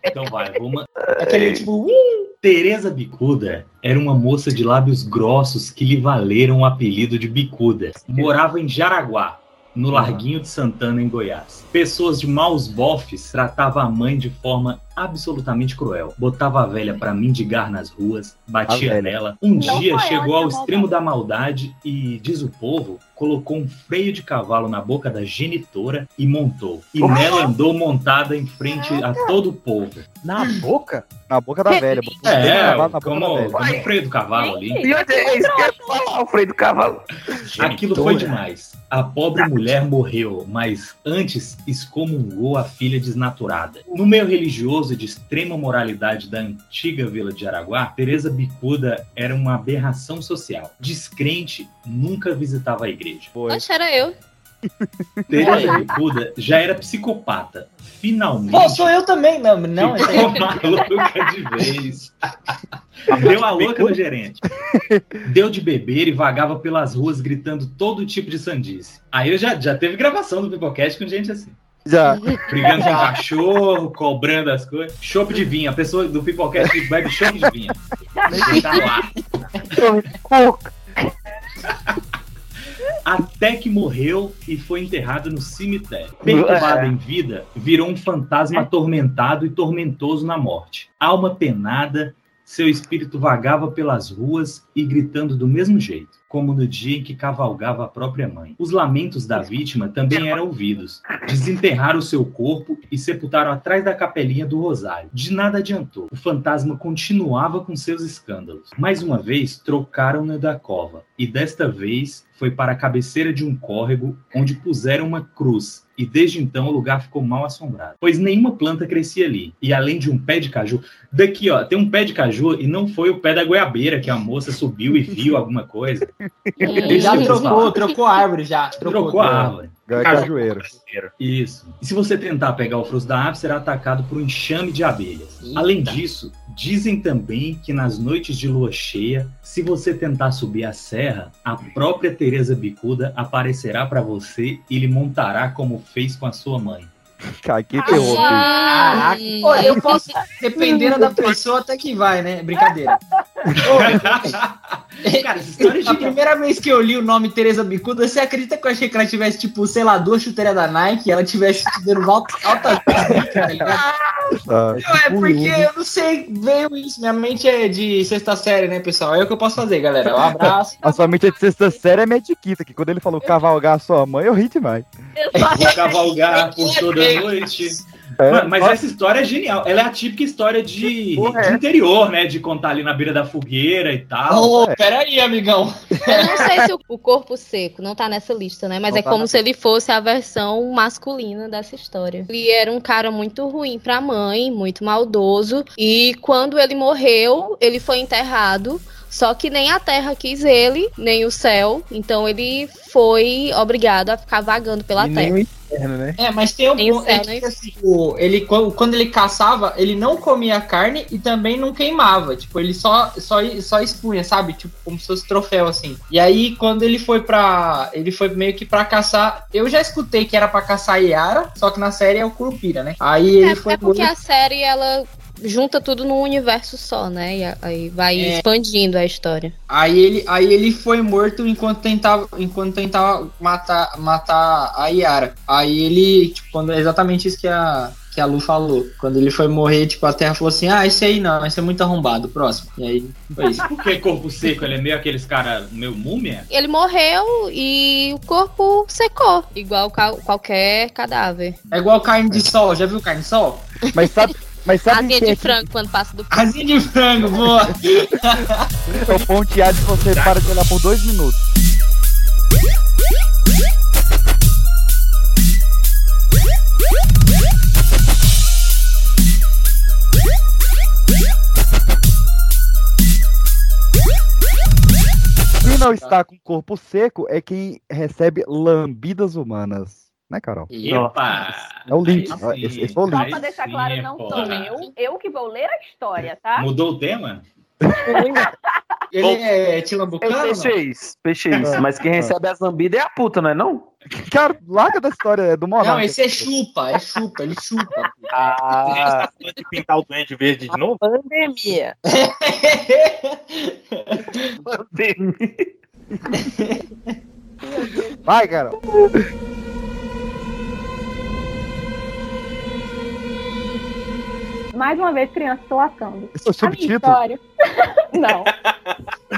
Então vai, vamos. Aquele tipo. Tereza Bicuda era uma moça de lábios grossos que lhe valeram o apelido de Bicuda. Morava em Jaraguá, no Larguinho de Santana, em Goiás. Pessoas de maus bofes tratavam a mãe de forma absolutamente cruel. Botava a velha pra mendigar nas ruas, batia nela. Um Não dia chegou ao é extremo da maldade e, diz o povo, colocou um freio de cavalo na boca da genitora e montou. E nela andou montada em frente a todo o povo. Na boca? Na boca da velha. É, boca como, da velha. como o freio do cavalo ali. E onde é falar, o freio do cavalo? Aquilo foi demais. A pobre mulher morreu, mas antes excomungou a filha desnaturada. No meio religioso e de extrema moralidade da antiga vila de Araguá, Teresa Bicuda era uma aberração social. Descrente, nunca visitava a igreja. Poxa, era eu. Teresa Bicuda já era psicopata. Finalmente. Pô, sou eu também. Não, não. Ficou maluca de vez. Deu a louca no gerente. Deu de beber e vagava pelas ruas gritando todo tipo de sandice. Aí eu já, já teve gravação do Pipocast com gente assim. Já. Brigando com cachorro, cobrando as coisas. Chopp de vinho. A pessoa do Pipocast bebe chopp de vinho. Tá lá. Até que morreu e foi enterrado no cemitério. Perturbado em vida, virou um fantasma atormentado e tormentoso na morte. Alma penada, seu espírito vagava pelas ruas e gritando do mesmo jeito, como no dia em que cavalgava a própria mãe. Os lamentos da vítima também eram ouvidos. Desenterraram seu corpo e sepultaram atrás da capelinha do Rosário. De nada adiantou. O fantasma continuava com seus escândalos. Mais uma vez, trocaram-no da cova. E desta vez foi para a cabeceira de um córrego, onde puseram uma cruz. E desde então o lugar ficou mal assombrado, pois nenhuma planta crescia ali. E além de um pé de caju, daqui ó, tem um pé de caju e não foi o pé da goiabeira que a moça subiu e viu alguma coisa. Ele já trocou, trocou a árvore já. Trocou, Trocou a árvore. Cajueiro. Isso. E se você tentar pegar o fruto da árvore, será atacado por um enxame de abelhas. Além disso, dizem também que nas noites de lua cheia, se você tentar subir a serra, a própria Teresa Bicuda aparecerá para você e lhe montará como fez com a sua mãe. Cara, que terror. Caraca. Eu posso, dependendo da pessoa, até que vai, né? Brincadeira. Cara, essa história é A primeira vez que eu li o nome Teresa Bicuda, você acredita que eu achei que ela tivesse, tipo, sei lá, duas chuteiras da Nike e ela tivesse estudando alta, alta tá ligado? Ah, Não, é porque eu não sei, veio isso. Minha mente é de sexta série, né, pessoal? É o que eu posso fazer, galera. Um abraço. A sua mente é de sexta série é mediquita, que quando ele falou cavalgar a sua mãe, eu ri demais. Vou cavalgar por toda a noite. É, mas mas nossa. essa história é genial. Ela é a típica história de, Porra, de é. interior, né? De contar ali na beira da fogueira e tal. Ô, peraí, amigão. Eu não sei se o, o corpo seco não tá nessa lista, né? Mas Não é tá como na se ele fosse a versão masculina dessa história. Ele era um cara muito ruim pra mãe, muito maldoso. E quando ele morreu, ele foi enterrado. Só que nem a terra quis ele, nem o céu. Então ele foi obrigado a ficar vagando pela E terra. nem o inferno, né? É, mas tem um o céu, É que, assim, o- ele, quando, quando ele caçava, ele não comia carne e também não queimava. Tipo, ele só, só, só expunha, sabe? Tipo, como se fosse troféu, assim. E aí, quando ele foi pra. Ele foi meio que pra caçar. Eu já escutei que era pra caçar a Yara, só que na série é o Curupira, né? Aí ele É, foi. é porque a série, ela junta tudo num universo só, né? E aí vai É. expandindo a história. Aí ele, aí ele foi morto enquanto tentava, enquanto tentava matar, matar a Yara. Aí ele, tipo, quando, é exatamente isso que a, que a Lu falou. Quando ele foi morrer, tipo, a Terra falou assim: Ah, esse aí não, esse é muito arrombado, próximo. E aí foi isso. Por que corpo seco? Ele é meio aqueles caras, meio múmia? Ele morreu e o corpo secou, igual ca- qualquer cadáver. É igual carne de sol, já viu carne de sol? Mas sabe, mas sabe Asinha quem é de frango quando passa do Asinha de frango, boa! que é o ponteado se você para de olhar por dois minutos? Quem não está com corpo seco é quem recebe lambidas humanas. Né, Carol? Epa! É o link. Aí. Esse, esse foi o Só link. pra deixar sim, claro, é não sou eu. Eu que vou ler a história, tá? Mudou o tema? Ele é tilambucano? Eu fechei fechei isso. Mas quem recebe as lambidas é a puta, não é não? Cara, larga da história é do Monarca. Não, esse é chupa, é chupa, ele chupa. Ah, de pintar o duende verde de novo? Pandemia. Vai, Carol. Mais uma vez, criança se lascando. Esse é o subtítulo? história. Não.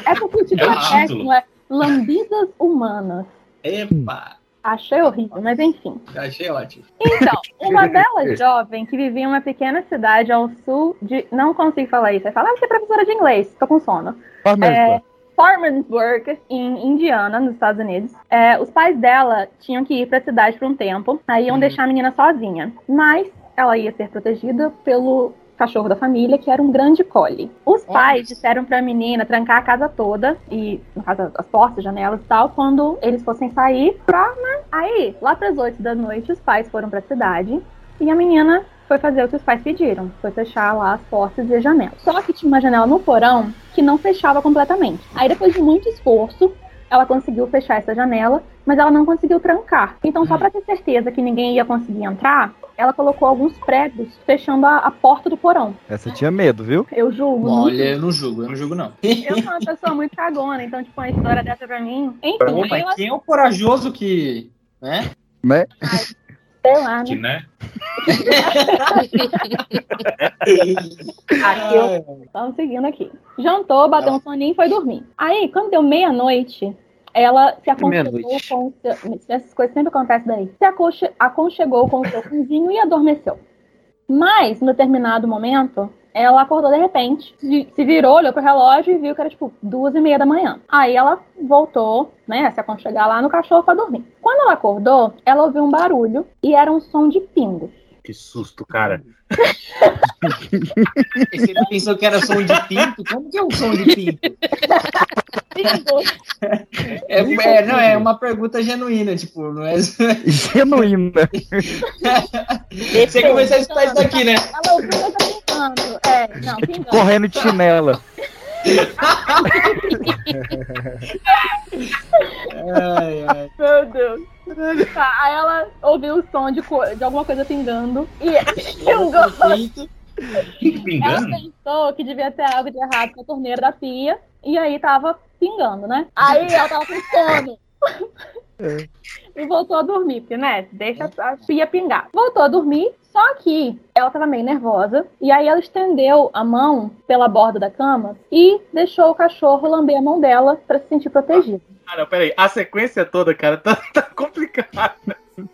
É porque o título É é péssimo, é Lambidas Humanas. Epa! Achei horrível, mas enfim. Achei ótimo. Então, uma bela jovem que vivia em uma pequena cidade ao sul de. Não consigo falar isso. Vai falar, ah, você é professora de inglês, tô com sono. É, Farmansburg, em Indiana, nos Estados Unidos. É, os pais dela tinham que ir para a cidade por um tempo, aí iam deixar a menina sozinha. Mas ela ia ser protegida pelo cachorro da família, que era um grande collie. Os pais disseram para a menina trancar a casa toda, e no caso as portas, janelas e tal, quando eles fossem sair pra, né? Aí, lá pras 8 da noite, os pais foram pra cidade e a menina foi fazer o que os pais pediram. Foi fechar lá as portas e as janelas. Só que tinha uma janela no porão que não fechava completamente. Aí depois de muito esforço, ela conseguiu fechar essa janela, mas ela não conseguiu trancar. Então, só para ter certeza que ninguém ia conseguir entrar, ela colocou alguns pregos fechando a, a porta do porão. Essa tinha medo, viu? Eu julgo. Olha, eu não julgo, eu não julgo, não. Eu sou uma pessoa muito cagona, então, tipo, uma história dessa pra mim. Enfim, eu quem é o corajoso que. né? Né? Sei lá, Que, né? né? Aqui eu... Vamos seguindo aqui. Jantou, bateu um soninho e foi dormir. Aí, quando deu meia-noite, ela se aconchegou com o seu... Essas coisas sempre acontecem daí. Se aconche- aconchegou com o seu cãozinho e adormeceu. Mas, em determinado momento, ela acordou de repente, se virou, olhou pro relógio e viu que era tipo duas e meia da manhã. Aí ela voltou, né, a se aconchegar lá no cachorro pra dormir. Quando ela acordou, ela ouviu um barulho e era um som de pingo. Que susto, cara. Você pensou que era som de pinto? Como que é um som de pinto? É, é, não, é uma pergunta genuína, tipo, não é. Genuína. Você começou a escutar isso daqui, né? Ela ouviu ela pingando. É, não, pingando. Correndo de chinela. Ai, ai. Meu Deus. Tá, aí ela ouviu o som de, de alguma coisa pingando. E pingou. Ela Pingando? pensou que devia ter algo de errado com a torneira da pia. E aí tava pingando, né? Aí ela tava com sono. E voltou a dormir, porque, né? Deixa a pia pingar. Voltou a dormir, só que ela tava meio nervosa. E aí ela estendeu a mão pela borda da cama e deixou o cachorro lamber a mão dela pra se sentir protegida. Ah, não, peraí. A sequência toda, cara, tá, tá complicada.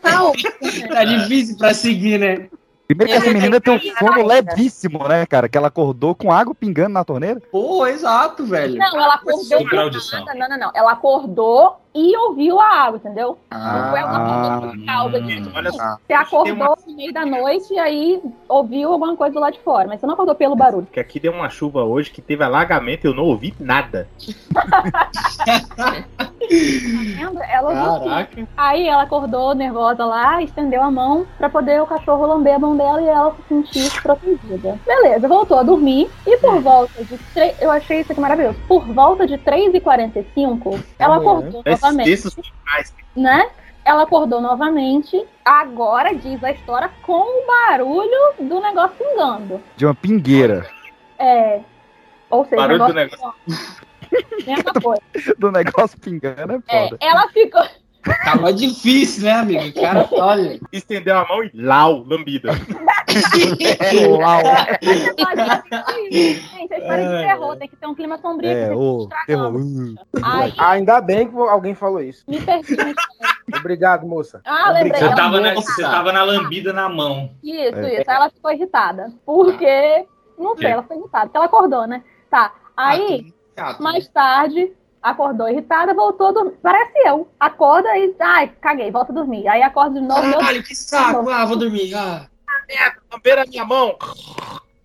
Tá difícil pra seguir, né? Primeiro que essa menina tem um sono levíssimo, né, cara? Que ela acordou com água pingando na torneira. Pô, exato, velho. Não, ela acordou. Super audição. Não, não, não, não. Ela acordou e ouviu a água, entendeu? Ah, Não por causa disso. Olha só. Você acordou no meio da noite e aí ouviu alguma coisa lá de fora, mas você não acordou pelo barulho. Que aqui deu uma chuva hoje que teve alagamento e eu não ouvi nada. Tá vendo? Ela Caraca. sim. Aí ela acordou nervosa lá, estendeu a mão pra poder o cachorro lamber a mão dela e ela se sentir protegida. Beleza, voltou a dormir e por volta de três. Eu achei isso aqui maravilhoso. Por volta de 3h45, ela acordou Esses, novamente. esses né? Ela acordou novamente. Agora diz a história com o barulho do negócio pingando. De uma pingueira. É. Ou seja, Barulho do negócio. Mesma coisa. Do negócio pingando é É, foda. ela ficou. Tava difícil, né, amigo? O cara, olha. Estendeu a mão e lau, lambida. Lau. Gente, a história de terror tem que ter um clima sombrio. É, ô, terror. Aí, Ainda bem que alguém falou isso. me perdi história. Obrigado, moça. Ah, lembrei. Você tava, na, você tava na lambida na mão. Isso, É. isso. Aí ela ficou irritada. Porque. Não sei, É. ela ficou irritada. Porque ela acordou, né? Tá. Aí, mais tarde, acordou irritada, voltou a dormir. Parece eu. Acorda e. Ai, caguei, volta a dormir. Aí acorda de novo. Caralho, que saco. Ah, vou dormir. Ah. Lamberam a minha mão.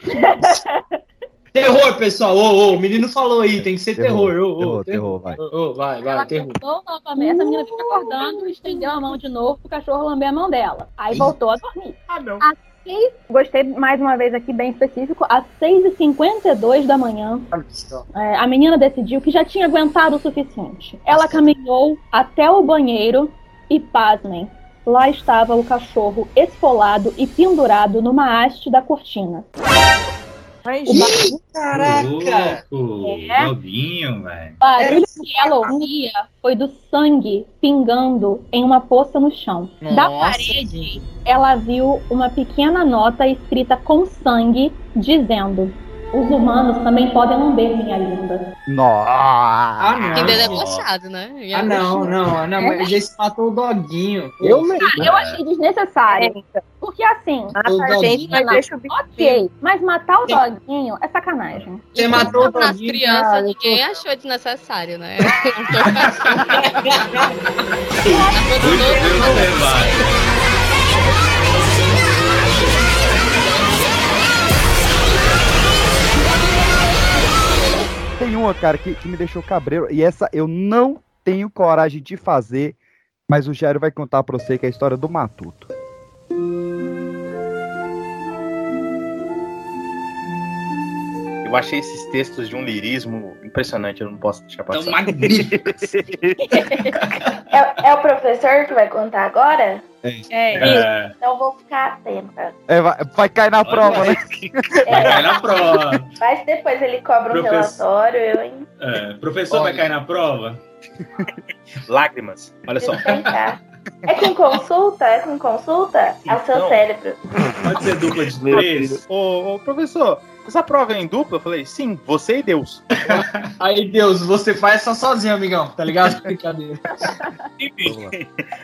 Terror, pessoal. Ô, ô, o menino falou aí, tem que ser terror. Ô, ô, terror, terror, vai. Ô, vai, vai, Ela terror. acordou novamente, a menina fica acordando, estendeu a mão de novo pro cachorro lamber a mão dela. Aí voltou a dormir. Ah, não. Às seis, gostei mais uma vez aqui, bem específico, às 6h52 da manhã, é, a menina decidiu que já tinha aguentado o suficiente. Ela caminhou até o banheiro e, pasmem, lá estava o cachorro esfolado e pendurado numa haste da cortina. O barulho, Caraca! Louco, É. novinho, velho. o barulho que ela ouvia foi do sangue pingando em uma poça no chão. Da Nossa. parede, ela viu uma pequena nota escrita com sangue dizendo: Os humanos também podem lamber minha linda. Nossa. Ah, não. Ainda é debochado, né? Ah, não, não, não, mas esse matou o doguinho. Eu Pô, Ah, eu achei desnecessário. Porque assim, Mata a gente, mas deixa o bicho Ok, mas matar o doguinho é sacanagem. Você matou o doguinho. crianças, ninguém achou desnecessário, né? Tem uma, cara, que, que me deixou cabreiro. E essa eu não tenho coragem de fazer. Mas o Jairo vai contar pra você que é a história do Matuto. Eu achei esses textos de um lirismo impressionante, eu não posso deixar passar. Tão. É, é o professor que vai contar agora? É. É. Então eu vou ficar atenta. É, vai, vai cair na prova, né? Vai cair na prova. Mas depois ele cobra um Professor. relatório, eu hein? É, professor vai cair na prova? Lágrimas. Olha só. É com consulta? É com consulta? É o seu Então. cérebro. Pode ser dupla de três? Ô, ô, professor, essa prova é em dupla? Eu falei, sim, você e Deus. Aí, Deus, você faz só sozinho, amigão, tá ligado? Brincadeira.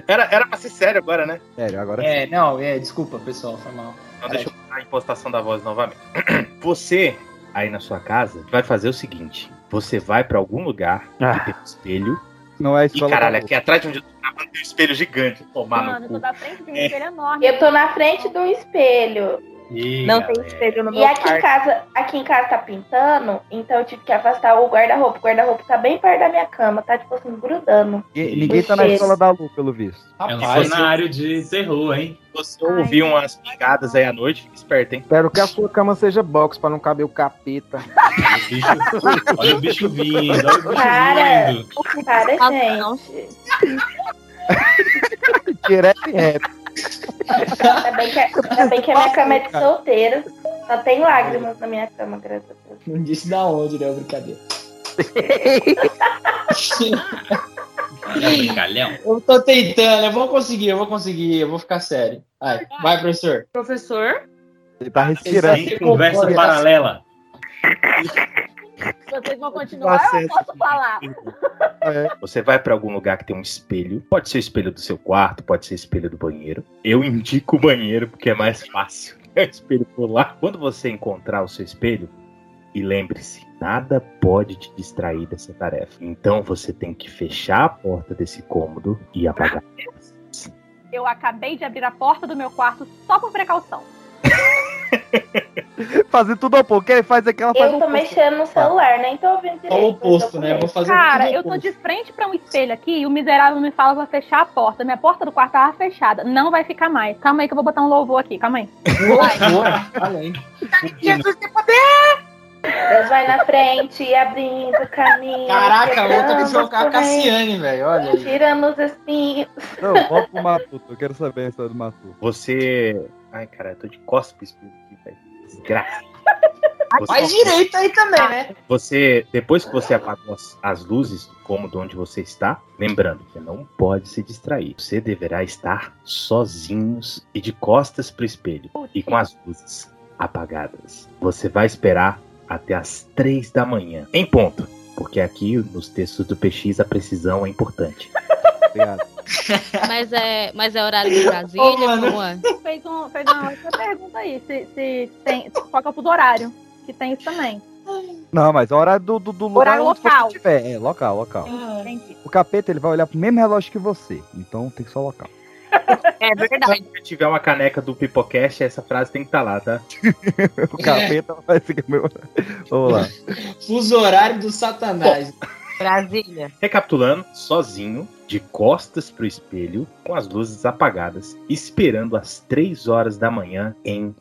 Era, era pra ser sério agora, né? Sério, agora É, não, é, desculpa, pessoal, foi mal. Então deixa eu a impostação da voz novamente. Você, aí na sua casa, vai fazer o seguinte: você vai pra algum lugar que tem um espelho. Não é E escola. caralho, aqui atrás de onde eu tô gravando tem um espelho gigante. Tomar Mano, no eu tô cu. da frente de um espelho enorme. Eu tô na frente do espelho. Não tem espelho no E aqui em casa, aqui em casa tá pintando, então eu tive que afastar o guarda-roupa. O guarda-roupa tá bem perto da minha cama, tá tipo assim, grudando. Ninguém, ninguém tá na Cheiro. escola da Lu, pelo visto. É um cenário de terror, hein? Você ouvir umas pingadas aí à noite, fique esperto, hein? Espero que a sua cama seja box pra não caber o capeta. Olha o bicho vindo, olha o bicho Para, vindo. para, gente. Direto e reto. Ainda bem que, ainda bem que a minha cama é de solteiro. Só tem lágrimas na minha cama, graças a Deus. Não disse da onde, né? Brincadeira. Eu tô tentando, eu vou conseguir, eu vou conseguir, eu vou ficar sério. Vai, vai, professor. Professor? Ele tá respirando. Conversa paralela. Vocês vão continuar ou eu posso falar? Você vai pra algum lugar que tem um espelho. Pode ser o espelho do seu quarto, pode ser o espelho do banheiro. Eu indico o banheiro porque é mais fácil. É o espelho por lá. Quando você encontrar o seu espelho, e lembre-se, nada pode te distrair dessa tarefa. Então você tem que fechar a porta desse cômodo e apagar. Eu acabei de abrir a porta do meu quarto só por precaução. Fazer tudo ao pouco. Quem faz aquela faz Eu tô mexendo no celular, nem tô ouvindo direito. Só o oposto, né? Eu vou fazer Cara, tudo eu tô de frente pra um espelho aqui e o miserável me fala pra fechar a porta. Minha porta do quarto tava fechada. Não vai ficar mais. Calma aí que eu vou botar um louvor aqui. Calma aí. Olha aí. Jesus tem poder! Deus vai na frente, abrindo o caminho. Caraca, que quebrando jogar a Cassiane, velho. Olha aí. Tirando os espinhos. Não, volta pro Matuto. Eu quero saber a história do Matuto. Você. Ai, cara, eu tô de costas pro espelho aqui, velho. Desgraça. Faz direito aí também, né? Você, depois que você apagou as, as luzes do cômodo onde você está, lembrando que não pode se distrair. Você deverá estar sozinhos e de costas pro espelho e com as luzes apagadas. Você vai esperar até as três da manhã, em ponto, porque aqui nos textos do PX a precisão é importante. Obrigado. Mas é, mas é horário de Brasília, mano. como é? Fez, um, fez uma outra pergunta aí. Se, se tem. Qual é o fuso horário? Que tem isso também. Não, mas a hora do, do, do lugar Horário onde local. você estiver. É, local, local. Entendi. O capeta, ele vai olhar pro mesmo relógio que você. Então tem que só local. É verdade. Se tiver uma caneca do Pipocast, essa frase tem que estar lá, tá? O capeta vai seguir meu. Vamos lá. Fuso horário do satanás. Brasília. Recapitulando, sozinho, de costas pro espelho, com as luzes apagadas, esperando às 3 horas da manhã em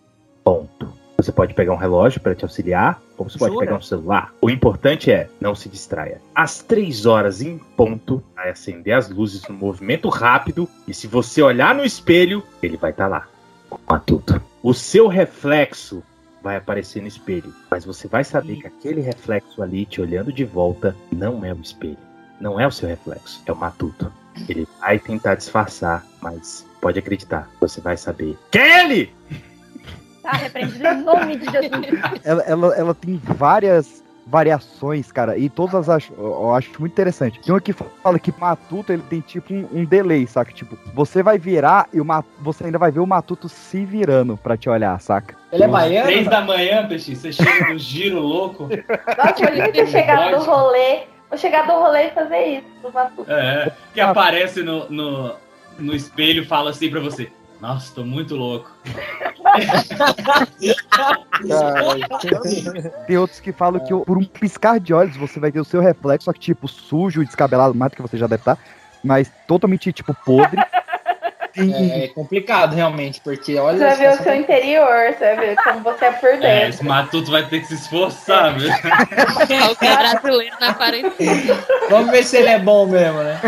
ponto. Você pode pegar um relógio para te auxiliar, ou você pode Jura? pegar um celular. O importante é não se distraia. Às 3 horas em ponto, vai acender as luzes no movimento rápido, e se você olhar no espelho, ele vai estar lá. Com Matuto. O seu reflexo vai aparecer no espelho, mas você vai saber que aquele reflexo ali te olhando de volta não é o espelho, não é o seu reflexo, é o Matuto. Ele vai tentar disfarçar, mas pode acreditar, você vai saber. Que é ele! Tá repreendido em nome de Jesus. ela, ela, ela tem várias variações, cara, e todas as acho, eu acho muito interessante. Tem uma que fala que o Matuto ele tem tipo um, um delay, saca? Tipo, você vai virar e o Ma- você ainda vai ver o Matuto se virando pra te olhar, saca? Ele é baiano? Três da manhã, peixe, você chega no giro louco. Nossa, imagina ter chegado do rolê. Vou chegar do rolê e fazer isso. do Matuto. É, que aparece no, no, no espelho e fala assim pra você. Nossa, tô muito louco. Tem outros que falam que por um piscar de olhos você vai ter o seu reflexo, só que tipo sujo e descabelado, mais do que você já deve estar, mas totalmente tipo podre. É, é complicado, realmente, porque olha. Você vai ver o seu interior, você vai ver como você é por É, dentro. esse matuto vai ter que se esforçar, viu? Qualquer brasileiro na quarentena. Vamos ver se ele é bom mesmo, né?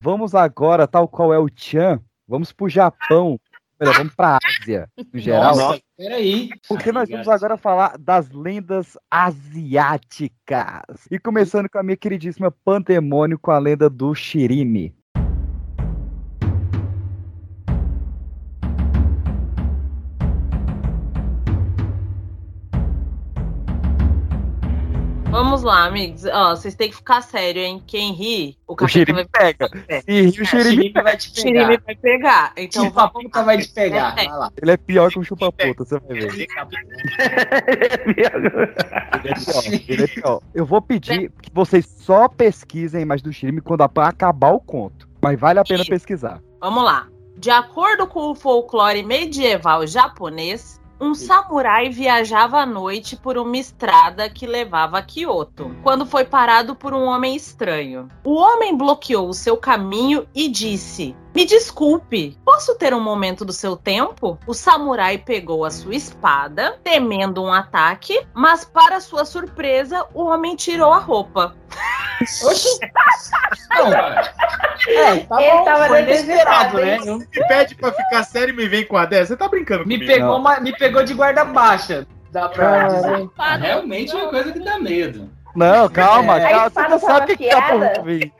Vamos agora, tal qual é o Chan, vamos pro Japão. Melhor, vamos pra Ásia, no geral. Nossa, peraí. Porque nós vamos agora falar das lendas asiáticas. E começando com a minha queridíssima Pandemônio com a lenda do Shirime. Vamos lá, amigos. Ó, vocês têm que ficar sério, hein? Quem ri, o O capeta Shirime vai pega. É. Se rir, o Shirime vai te O Shirime vai pegar. Então Tipo, a puta vai te pegar. Vai lá. Ele é pior que um chupa-puta, você vai ver. Ele é pior, ele é pior. Eu vou pedir que vocês só pesquisem a imagem do Shirime quando acabar o conto. Mas vale a pena pesquisar. Vamos lá. De acordo com o folclore medieval japonês, um samurai viajava à noite por uma estrada que levava a Kyoto, quando foi parado por um homem estranho. O homem bloqueou o seu caminho e disse: Me desculpe, posso ter um momento do seu tempo? O samurai pegou a sua espada, temendo um ataque, mas para sua surpresa, o homem tirou a roupa. Oxi! Não, é, tá Ele bom, tava foi inesperado, né? hein? Me pede pra ficar sério e me vem com a dessa. Você tá brincando Me comigo? pegou, uma- me pegou de guarda baixa. Dá pra dizer. Realmente é uma coisa que dá medo. Não, calma, É. calma. Você não sabe o que, que tá vir.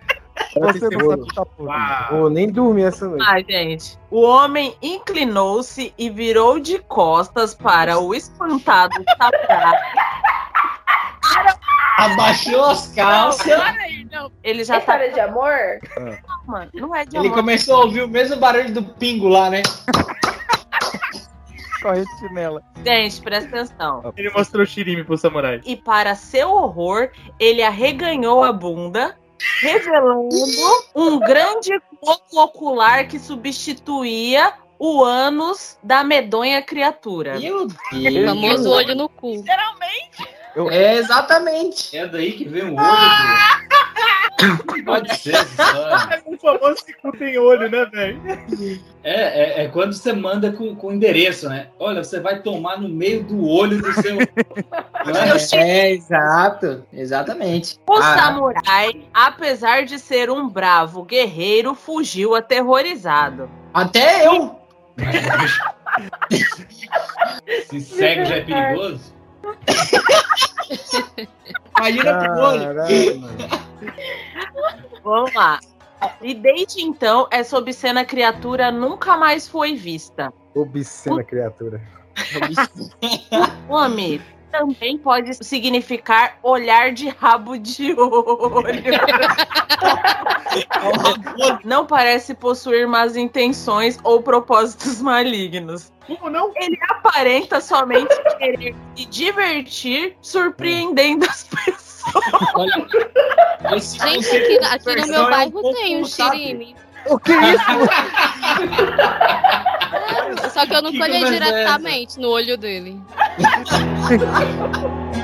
Você não sabe tá por. Vou nem dormir essa noite. Ai, gente. O homem inclinou-se e virou de costas para o espantado samurai. Abaixou as calças. Ele já É tá. história de amor? Não, mano, não é de Ele amor. começou a ouvir o mesmo barulho do pingo lá, né? Corrente chinela. Gente, presta atenção. Ele mostrou o Shirime pro samurai. E para seu horror, ele arreganhou a bunda, revelando um grande coco ocular que substituía o ânus da medonha criatura. Meu O Deus. famoso olho no cu. Literalmente. É, exatamente. É daí que vem o olho do... Pode ser história. O famoso que cu tem olho, né, velho? É, é, é quando você manda com, com endereço, né? Olha, você vai tomar no meio do olho do seu. Não é? É, exato. Exatamente. O Ah, samurai, apesar de ser um bravo guerreiro, fugiu aterrorizado. Até eu. Se cego já é perigoso. Imagina pro olho. Vamos lá. E desde então, essa obscena criatura nunca mais foi vista. Obscena criatura. O nome também pode significar olhar de rabo de olho. Não parece possuir más intenções ou propósitos malignos. Como não? Ele aparenta somente querer se divertir, surpreendendo as pessoas. Olha, esse Gente, aqui, aqui no meu é um bairro tem um? Shirime. O que é isso? Só que eu não Que colhei é essa? diretamente no olho dele.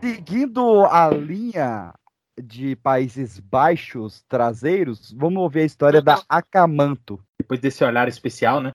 Seguindo a linha de Países Baixos traseiros, vamos ouvir a história da Akamanto. Depois desse olhar especial, né?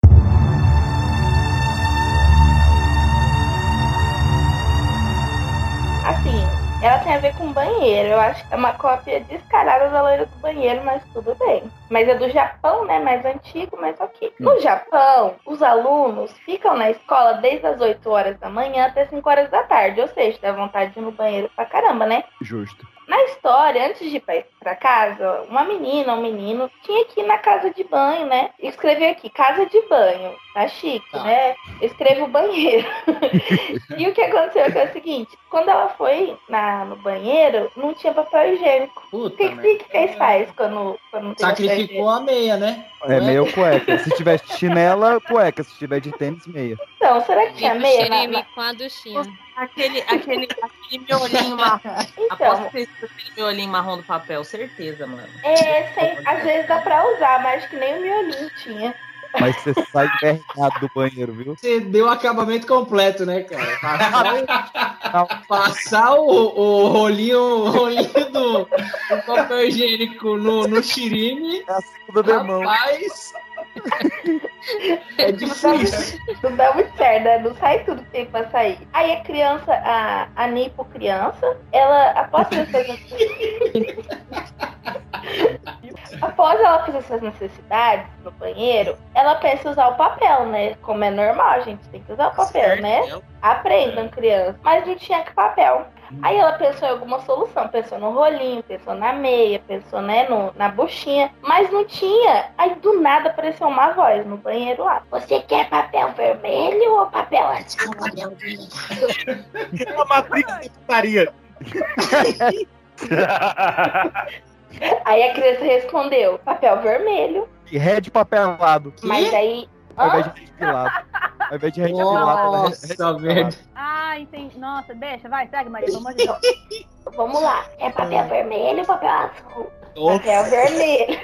Assim, ela tem a ver com banheiro. Eu acho que é uma cópia descarada da loira do banheiro, mas tudo bem. Mas é do Japão, né? Mais antigo, mas ok. No Japão, os alunos ficam na escola desde as 8 horas da manhã até 5 horas da tarde. Ou seja, dá vontade de ir no banheiro pra caramba, né? Justo. Na história, antes de ir pra, pra casa, uma menina, um menino, tinha que ir na casa de banho, né? Escreveu aqui, casa de banho. Tá chique, né? Escreva o banheiro. e o que aconteceu foi o seguinte: quando ela foi na, no banheiro, não tinha papel higiênico. O que, que, que vocês faz quando, quando não tem Sacrificou a meia, né? É meia ou cueca. Se tiver chinela, cueca. Se tiver de tênis, meia. Então, será que tinha meia? na- na- com a duchinha. Aquele, aquele, aquele miolinho marrom. Então. Aposto que esse aquele miolinho marrom do papel, certeza, mano. É, sem, às vezes dá pra usar, mas que nem o miolinho tinha. Mas você sai envergado do banheiro, viu? Você deu o acabamento completo, né, cara? Passar, o- passar o, o rolinho, o rolinho do, do papel higiênico no, no xirime. É a segunda demão. Rapaz, é difícil. Não dá muito certo, né? Não sai tudo que tem pra sair. Aí a criança, a, a Nipo criança, ela, após fazer suas Após ela fazer suas necessidades no banheiro, ela pensa em usar o papel, né? Como é normal, gente tem que usar o papel, né? Aprendam, criança. Mas não tinha que papel. Aí ela pensou em alguma solução, pensou no rolinho, pensou na meia, pensou né, no, na buchinha, mas não tinha. Aí do nada apareceu uma voz no banheiro lá. Você quer papel vermelho ou papel azul? Uma matriz de putaria. Aí a criança respondeu, papel vermelho. E red papelado. Mas aí. Ao invés de. Ao invés de é red pilado. Ah, entendi. Nossa, deixa, vai, segue, Maria, pelo amor de Deus. Vamos lá. É papel vermelho ou papel azul? Papel vermelho.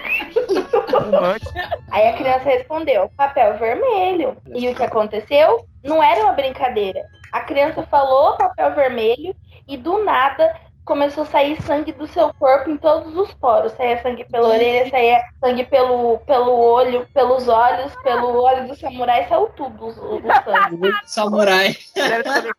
Aí a criança respondeu, papel vermelho. E o que aconteceu? Não era uma brincadeira. A criança falou papel vermelho e do nada começou a sair sangue do seu corpo em todos os poros. Saía sangue pela orelha, saía sangue pelo, pelo olho, pelos olhos, pelo olho do samurai, saiu tudo o, o sangue. Samurai.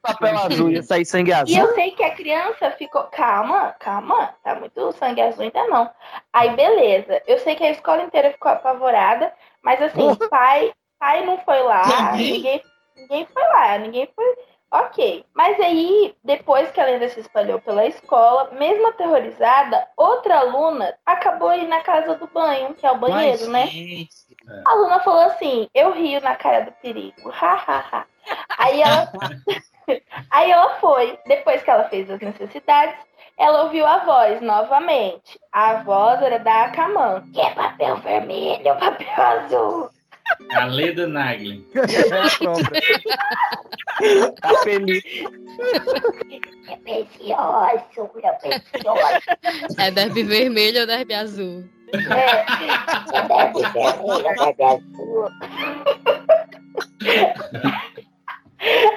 Papel azul, ia sair sangue azul. E eu sei que a criança ficou, calma, calma, tá muito sangue azul ainda não. Aí beleza, eu sei que a escola inteira ficou apavorada, mas assim, pai, pai não foi lá, Ninguém? ninguém, ninguém foi lá, ninguém foi. Ok. Mas aí, depois que a lenda se espalhou pela escola, mesmo aterrorizada, outra aluna acabou indo na casa do banho, que é o banheiro, né? A aluna falou assim: eu rio na cara do perigo. Aí ela, aí ela foi. Depois que ela fez as necessidades, ela ouviu a voz novamente. A voz era da Akaman. Que papel vermelho, papel azul. A Leda Nagli. Tá feliz. É precioso, meu precioso. É derby vermelho ou derby azul? É, é derby vermelho, derby azul.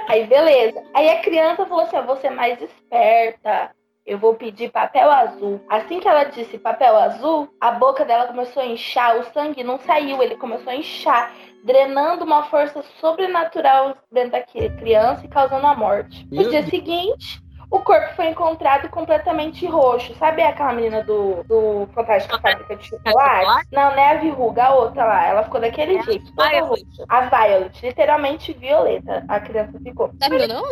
Aí, beleza. Aí a criança falou assim: eu vou ser mais esperta. Eu vou pedir papel azul. Assim que ela disse papel azul, a boca dela começou a inchar, o sangue não saiu, ele começou a inchar, drenando uma força sobrenatural dentro da criança e causando a morte. No dia seguinte, o corpo foi encontrado completamente roxo. Sabe aquela menina do, do Fantástico Fábrica de Chocolate? Não, não é a verruga, a outra lá. Ela ficou daquele jeito, toda roxa. A Violet, literalmente violeta. A criança ficou. Terminou não?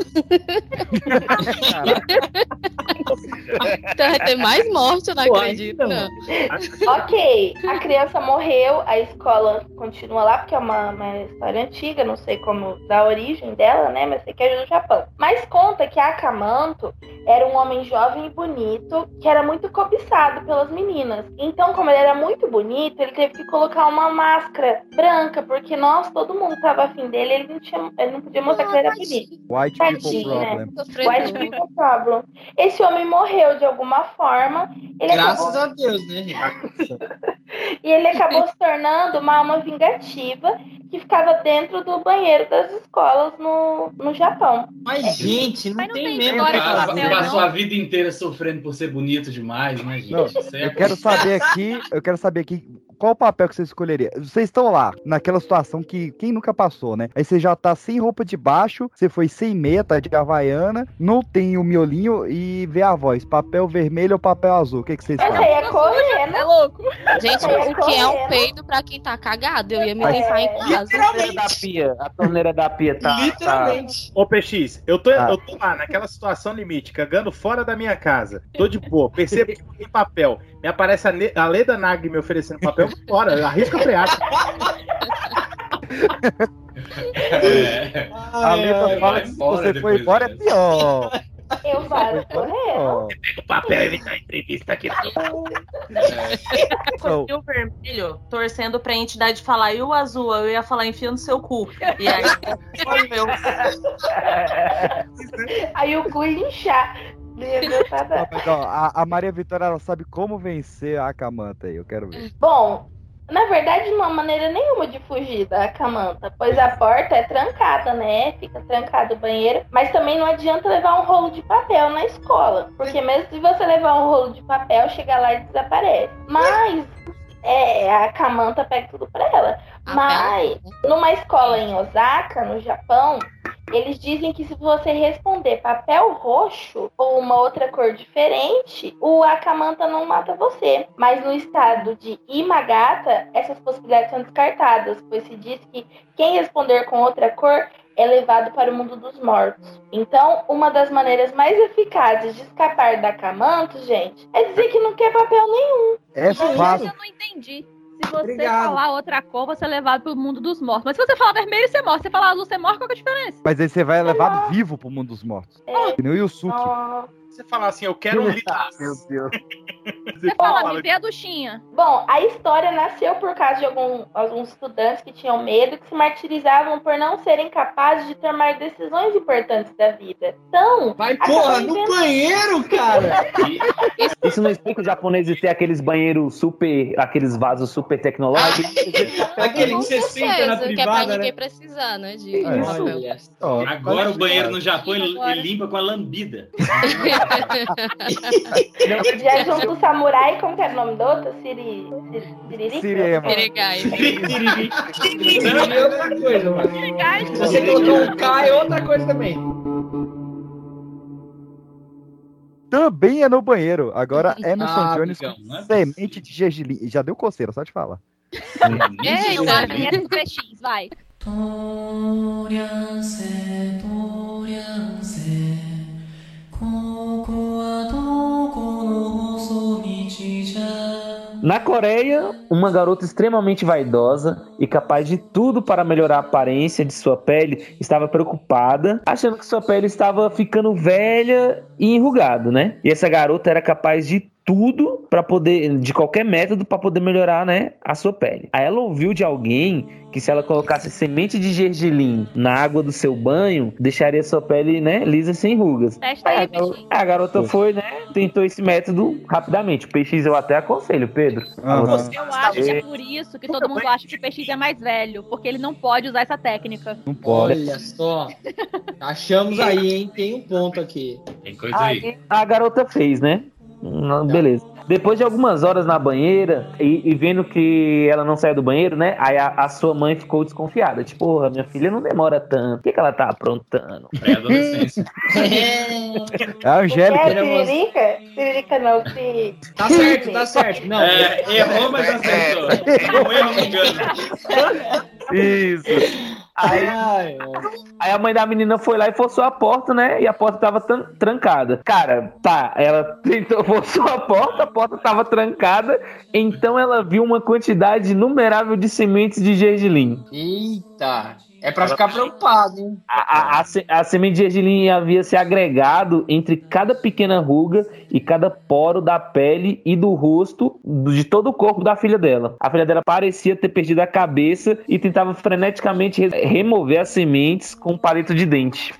então vai ter mais morte, eu não Pô, acredito, não. ok, a criança morreu, a escola continua lá, porque é uma, uma história antiga, não sei como da origem dela, né? Mas sei que é do Japão. Mas conta que a Akamanto era um homem jovem e bonito, que era muito cobiçado pelas meninas. Então, como ele era muito bonito, ele teve que colocar uma máscara branca, porque nós, todo mundo tava afim dele, ele não, tinha, ele não podia mostrar que ele era bonito. White people Tadinho, né? problem. White people problem. Esse homem morreu de alguma forma. Ele Graças acabou- a Deus, né, e ele acabou se tornando uma alma vingativa que ficava dentro do banheiro das escolas no, no Japão. Mas, gente, não, tem, mesmo. história o que de fazer, papel, Passou não. a vida inteira sofrendo por ser bonito demais, né, gente? Não, é eu quero saber aqui, eu quero saber aqui qual papel que você escolheria? Vocês estão lá, naquela situação que quem nunca passou, né? Aí você já tá sem roupa de baixo, você foi sem meia, tá de havaiana, não tem o miolinho e vê a voz, papel vermelho ou papel azul, o que, que vocês fazem? é correr, né? É louco. Gente, É o que é um peido pra quem tá cagado? Eu ia me É, limpar em casa. torneira da pia. A torneira da pia tá. Literalmente. Ô, PX, eu tô, Ah. eu tô lá naquela situação limite, cagando fora da minha casa. Tô de boa, percebo que não tem papel. Me aparece a, Ne- a Leda Nag me oferecendo papel, eu arrisco a freada. A letra fala que se você for embora é pior. Eu faço correndo. O papel ele tá entrevista aqui. Então, E o vermelho torcendo pra entidade falar e o azul, eu ia falar enfia no seu cu. E aí foi meu. Aí o cu ia inchar. Tá mas, ó, a, a Maria Vitória ela sabe como vencer a Camanta aí, eu quero ver. Bom, na verdade, não há maneira nenhuma de fugir da Camanta, pois a porta é trancada, né? Fica trancado o banheiro. Mas também não adianta levar um rolo de papel na escola, porque mesmo se você levar um rolo de papel, chega lá e desaparece. Mas é, a Camanta pega tudo pra ela. Mas numa escola em Osaka, no Japão, eles dizem que se você responder papel roxo ou uma outra cor diferente, o Akamanta não mata você. Mas no estado de Imagata, essas possibilidades são descartadas, pois se diz que quem responder com outra cor é levado para o mundo dos mortos. Então, uma das maneiras mais eficazes de escapar da Akamanto, gente, é dizer que não quer papel nenhum. É Mas fácil. eu não entendi. Se você Obrigado. falar outra cor, você é levado pro mundo dos mortos. Mas se você falar vermelho, você morre. Se você falar azul, você morre, qual que é a diferença? Mas aí você vai levado vivo pro mundo dos mortos. Que nem o Yusuke. Você falar assim, eu quero um litro. Meu Deus. Você fala, me vê a duchinha. Bom, a história nasceu por causa de algum- alguns estudantes que tinham medo, que se martirizavam por não serem capazes de tomar decisões importantes da vida. Então, Vai, porra, no inventando- banheiro, cara! Isso não explica os japoneses ter aqueles banheiros super. aqueles vasos super tecnológicos? Aquele que você senta na certeza, que é pra privada, ninguém né? precisar, né? De É. papel. Agora o banheiro no Japão ele, ele limpa com a lambida. Já junto o samurai, como que era o nome do outro? Siri... Siri... Siriema. Sirigai. Siri é outra coisa, mano. Você colocar um K, é outra coisa também. Também é no banheiro. Agora Emerson Ah, Jones amigão, com é semente de gergelim. Já deu coceira, só te falar. Ei, do PX, vai. Na Coreia, uma garota extremamente vaidosa e capaz de tudo para melhorar a aparência de sua pele estava preocupada, achando que sua pele estava ficando velha e enrugada, né? E essa garota era capaz de tudo para poder, de qualquer método para poder melhorar, né, a sua pele. Aí ela ouviu de alguém que se ela colocasse semente de gergelim na água do seu banho, deixaria sua pele, né, lisa sem rugas. Testa aí, a, garo- a garota foi, né, tentou esse método rapidamente. O PX eu até aconselho, Pedro. Você- Eu acho que é por isso que todo mundo acha que o PX é mais velho, porque ele não pode usar essa técnica. Não pode. Olha só. Achamos aí, hein? Tem um ponto aqui. Tem coisa aí. Aí a garota fez, né? Não, Beleza. Depois de algumas horas na banheira e, e vendo que ela não saiu do banheiro, né? Aí a, a sua mãe ficou desconfiada. Tipo, porra, minha filha não demora tanto. O que, que ela tá aprontando? Pré-adolescência. É a Angélica. É Siririca? Siririca não, se... Tá certo, tá certo. Não, É, errou, mas acertou. Um erro me engano. Isso. Aí, Ai, aí a mãe da menina foi lá e forçou a porta, né? E a porta tava tran- trancada. Cara, tá, ela tentou, forçou a porta, a porta tava trancada. Então ela viu uma quantidade inumerável de sementes de gergelim. Eita. É pra ficar preocupado, hein? A, a, a, se- a semente de gergelim havia se agregado entre cada pequena ruga e cada poro da pele e do rosto de todo o corpo da filha dela. A filha dela parecia ter perdido a cabeça e tentava freneticamente re- remover as sementes com um palito de dente.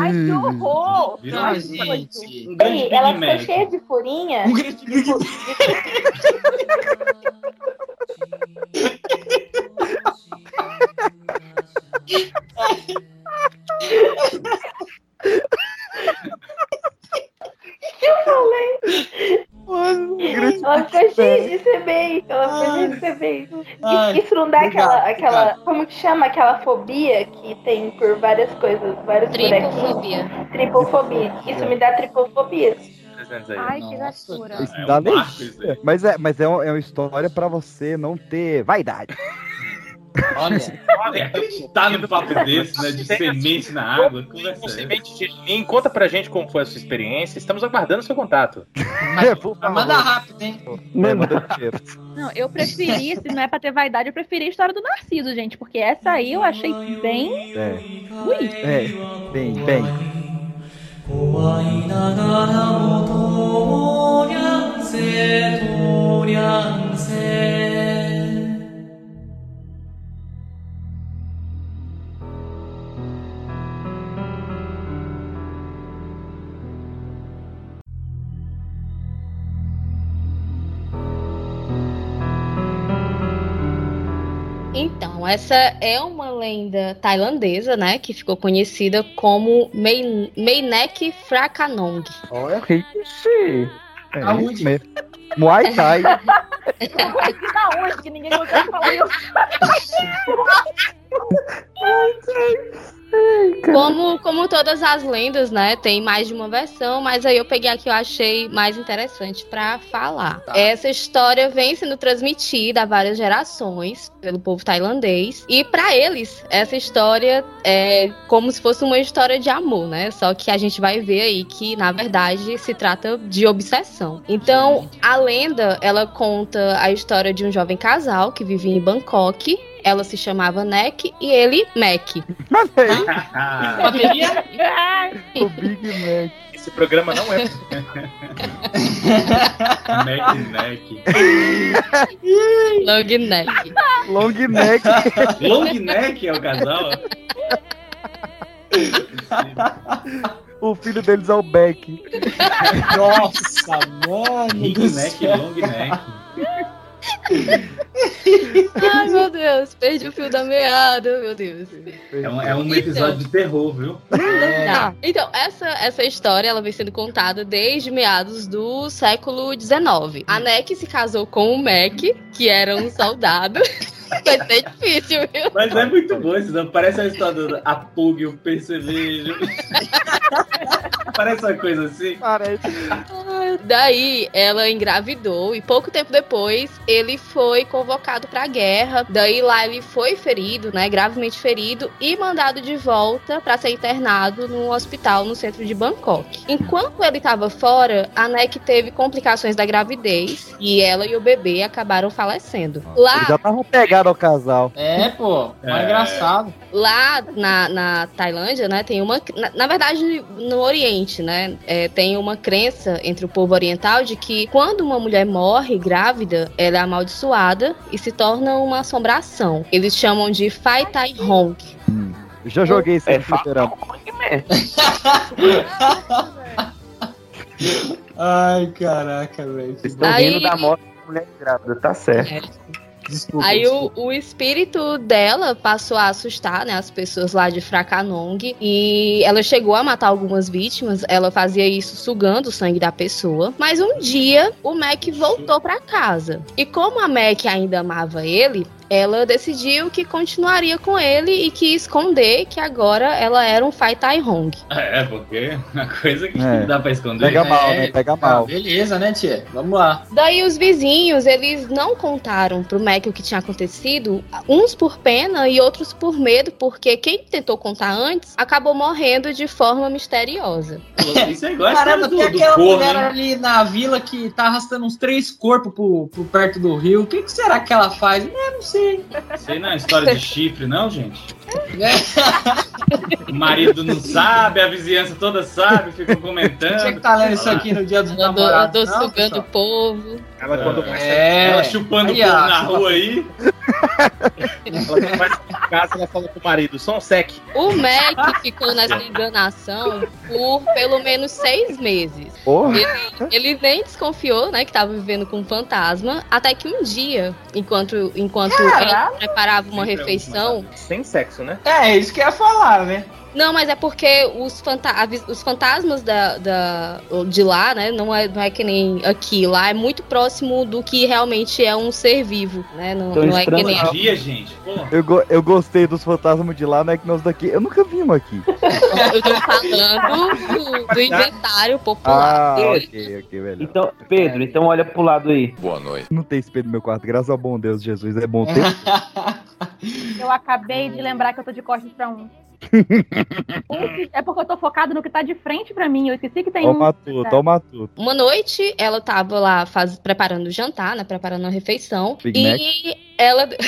Ai, que horror! Virou Ai, gente. Um Ei, ela ficou cheia de furinha. Um Mac. Eu falei. Mano, Ela ficou cheia de ser bem. Ela ficou cheia de ser bem. Ai, Isso não dá obrigado, aquela, aquela. obrigado. Como que chama? Aquela fobia que tem por várias coisas, vários Tripofobia. Tripofobia. Isso me dá tripofobia. Ai, que loucura. Isso É dá um isso alegria. Mas é, mas é, uma, é uma história pra você não ter vaidade. Olha, Olha, acreditar num papo desse, né? De semente na água. Conversa Com essa. semente de gergelim. Conta pra gente como foi a sua experiência. Estamos aguardando seu contato. É, por mas manda favor. rápido, hein? É, manda dinheiro. Não, eu preferi, se não é pra ter vaidade, eu preferi a história do Narciso, gente, porque essa aí eu achei bem. É, Ui. é, bem, bem. 怖いながらもとにゃんせとにゃんせ essa é uma lenda tailandesa, né? Que ficou conhecida como Mei- Meinek Frakanong. Olha, ixi. É Aonde? mesmo. Muay Thai. Da onde que ninguém consegue falar isso? Como, como todas as lendas, né? Tem mais de uma versão, mas aí eu peguei a que eu achei mais interessante pra falar. Essa história vem sendo transmitida a várias gerações pelo povo tailandês. E pra eles, essa história é como se fosse uma história de amor, né? Só que a gente vai ver aí que, na verdade, se trata de obsessão. Então, a lenda, ela conta a história de um jovem casal que vivia em Bangkok. Ela se chamava Nek e ele Mac. Mas é Bateria? o Big Mac. Esse programa não é. Mac Neck. Long Neck. Long Neck. Long Neck é o casal? O filho deles é o Beck. Nossa, mano. Big Neck, céu. Long Neck. Ai, meu Deus, perdi o fio da meada, meu Deus. É um, é um episódio de terror, viu? Tá. Então, essa, essa história ela vem sendo contada desde meados do século XIX. A Neck se casou com o Mac, que era um soldado. Vai ser difícil, viu? Mas é muito bom? Parece a história do a Pug, o percevejo. Parece uma coisa assim. Parece. Daí ela engravidou e pouco tempo depois ele foi convocado pra guerra. Daí lá ele foi ferido, né, gravemente ferido e mandado de volta pra ser internado num hospital no centro de Bangkok. Enquanto ele tava fora, a Nek teve complicações da gravidez e ela e o bebê acabaram falecendo. Lá Eles já estavam pegados ao casal. É, pô. Mais É. engraçado. Lá na, na Tailândia, né, tem uma. Na, na verdade, no Oriente, né, é, tem uma crença entre o povo oriental de que quando uma mulher morre grávida, ela é amaldiçoada e se torna uma assombração. Eles chamam de Phai Tai Hong. Eu já joguei esse É no fliperama. Ai, caraca, velho. Estão Aí- rindo da morte da mulher grávida, tá certo. Desculpa. Aí o, desculpa. o espírito dela passou a assustar, né, as pessoas lá de Fracanong e ela chegou a matar algumas vítimas. Ela fazia isso sugando o sangue da pessoa. Mas um dia o Mac voltou pra casa e como a Mac ainda amava ele, ela decidiu que continuaria com ele e que esconder que agora ela era um Phai Tai Hong. É, porque uma coisa que É. não dá pra esconder. Pega mal, É, né? Pega Ah, mal. beleza, né, tia? Vamos lá. Daí os vizinhos, eles não contaram pro Mac o que tinha acontecido, uns por pena e outros por medo, porque quem tentou contar antes acabou morrendo de forma misteriosa. Isso é igual a Caramba, do, tem aquela corno, mulher ali na vila que tá arrastando uns três corpos pro, pro perto do rio. O que, que será que ela faz? Eu não sei. Sei não é história de chifre, não, gente? O marido não sabe, a vizinhança toda sabe, ficam Tinha que comentando. tá lendo isso aqui no dia dos namorados. andou não, sugando o povo. Ela quando vai sair, É. Ela chupando Aí, o povo ó, na chupa- rua aí. ela quando vai de casa, ela fala pro marido, som sec. O Mac ficou nessa enganação por pelo menos seis meses. Porra. Ele, ele nem desconfiou, né, que tava vivendo com um fantasma, até que um dia, enquanto, enquanto ele preparava uma Sempre é refeição, Sem sexo, né? É, isso que ia falar, né? Não, mas é porque os, fanta os fantasmas da, da- de lá, né? Não é, não é que nem aqui. Lá é muito próximo do que realmente é um ser vivo, né? Não, Então, não é que nem. Dia, gente. Pô. Eu, go- eu gostei dos fantasmas de lá, não é que nós daqui. Eu nunca vi um aqui. Eu tô falando do, do inventário popular. Ah, ok, ok, velho. Então, Pedro, então olha pro lado aí. Boa noite. Não tem espelho no meu quarto, graças ao bom Deus, Jesus. É bom ter. Eu acabei de lembrar que eu tô de costas pra um. É porque eu tô focado no que tá de frente pra mim. Eu esqueci que tem Toma um. tudo, toma tudo. Uma noite, ela tava lá faz, preparando o jantar, né? Preparando a refeição. Big e ela.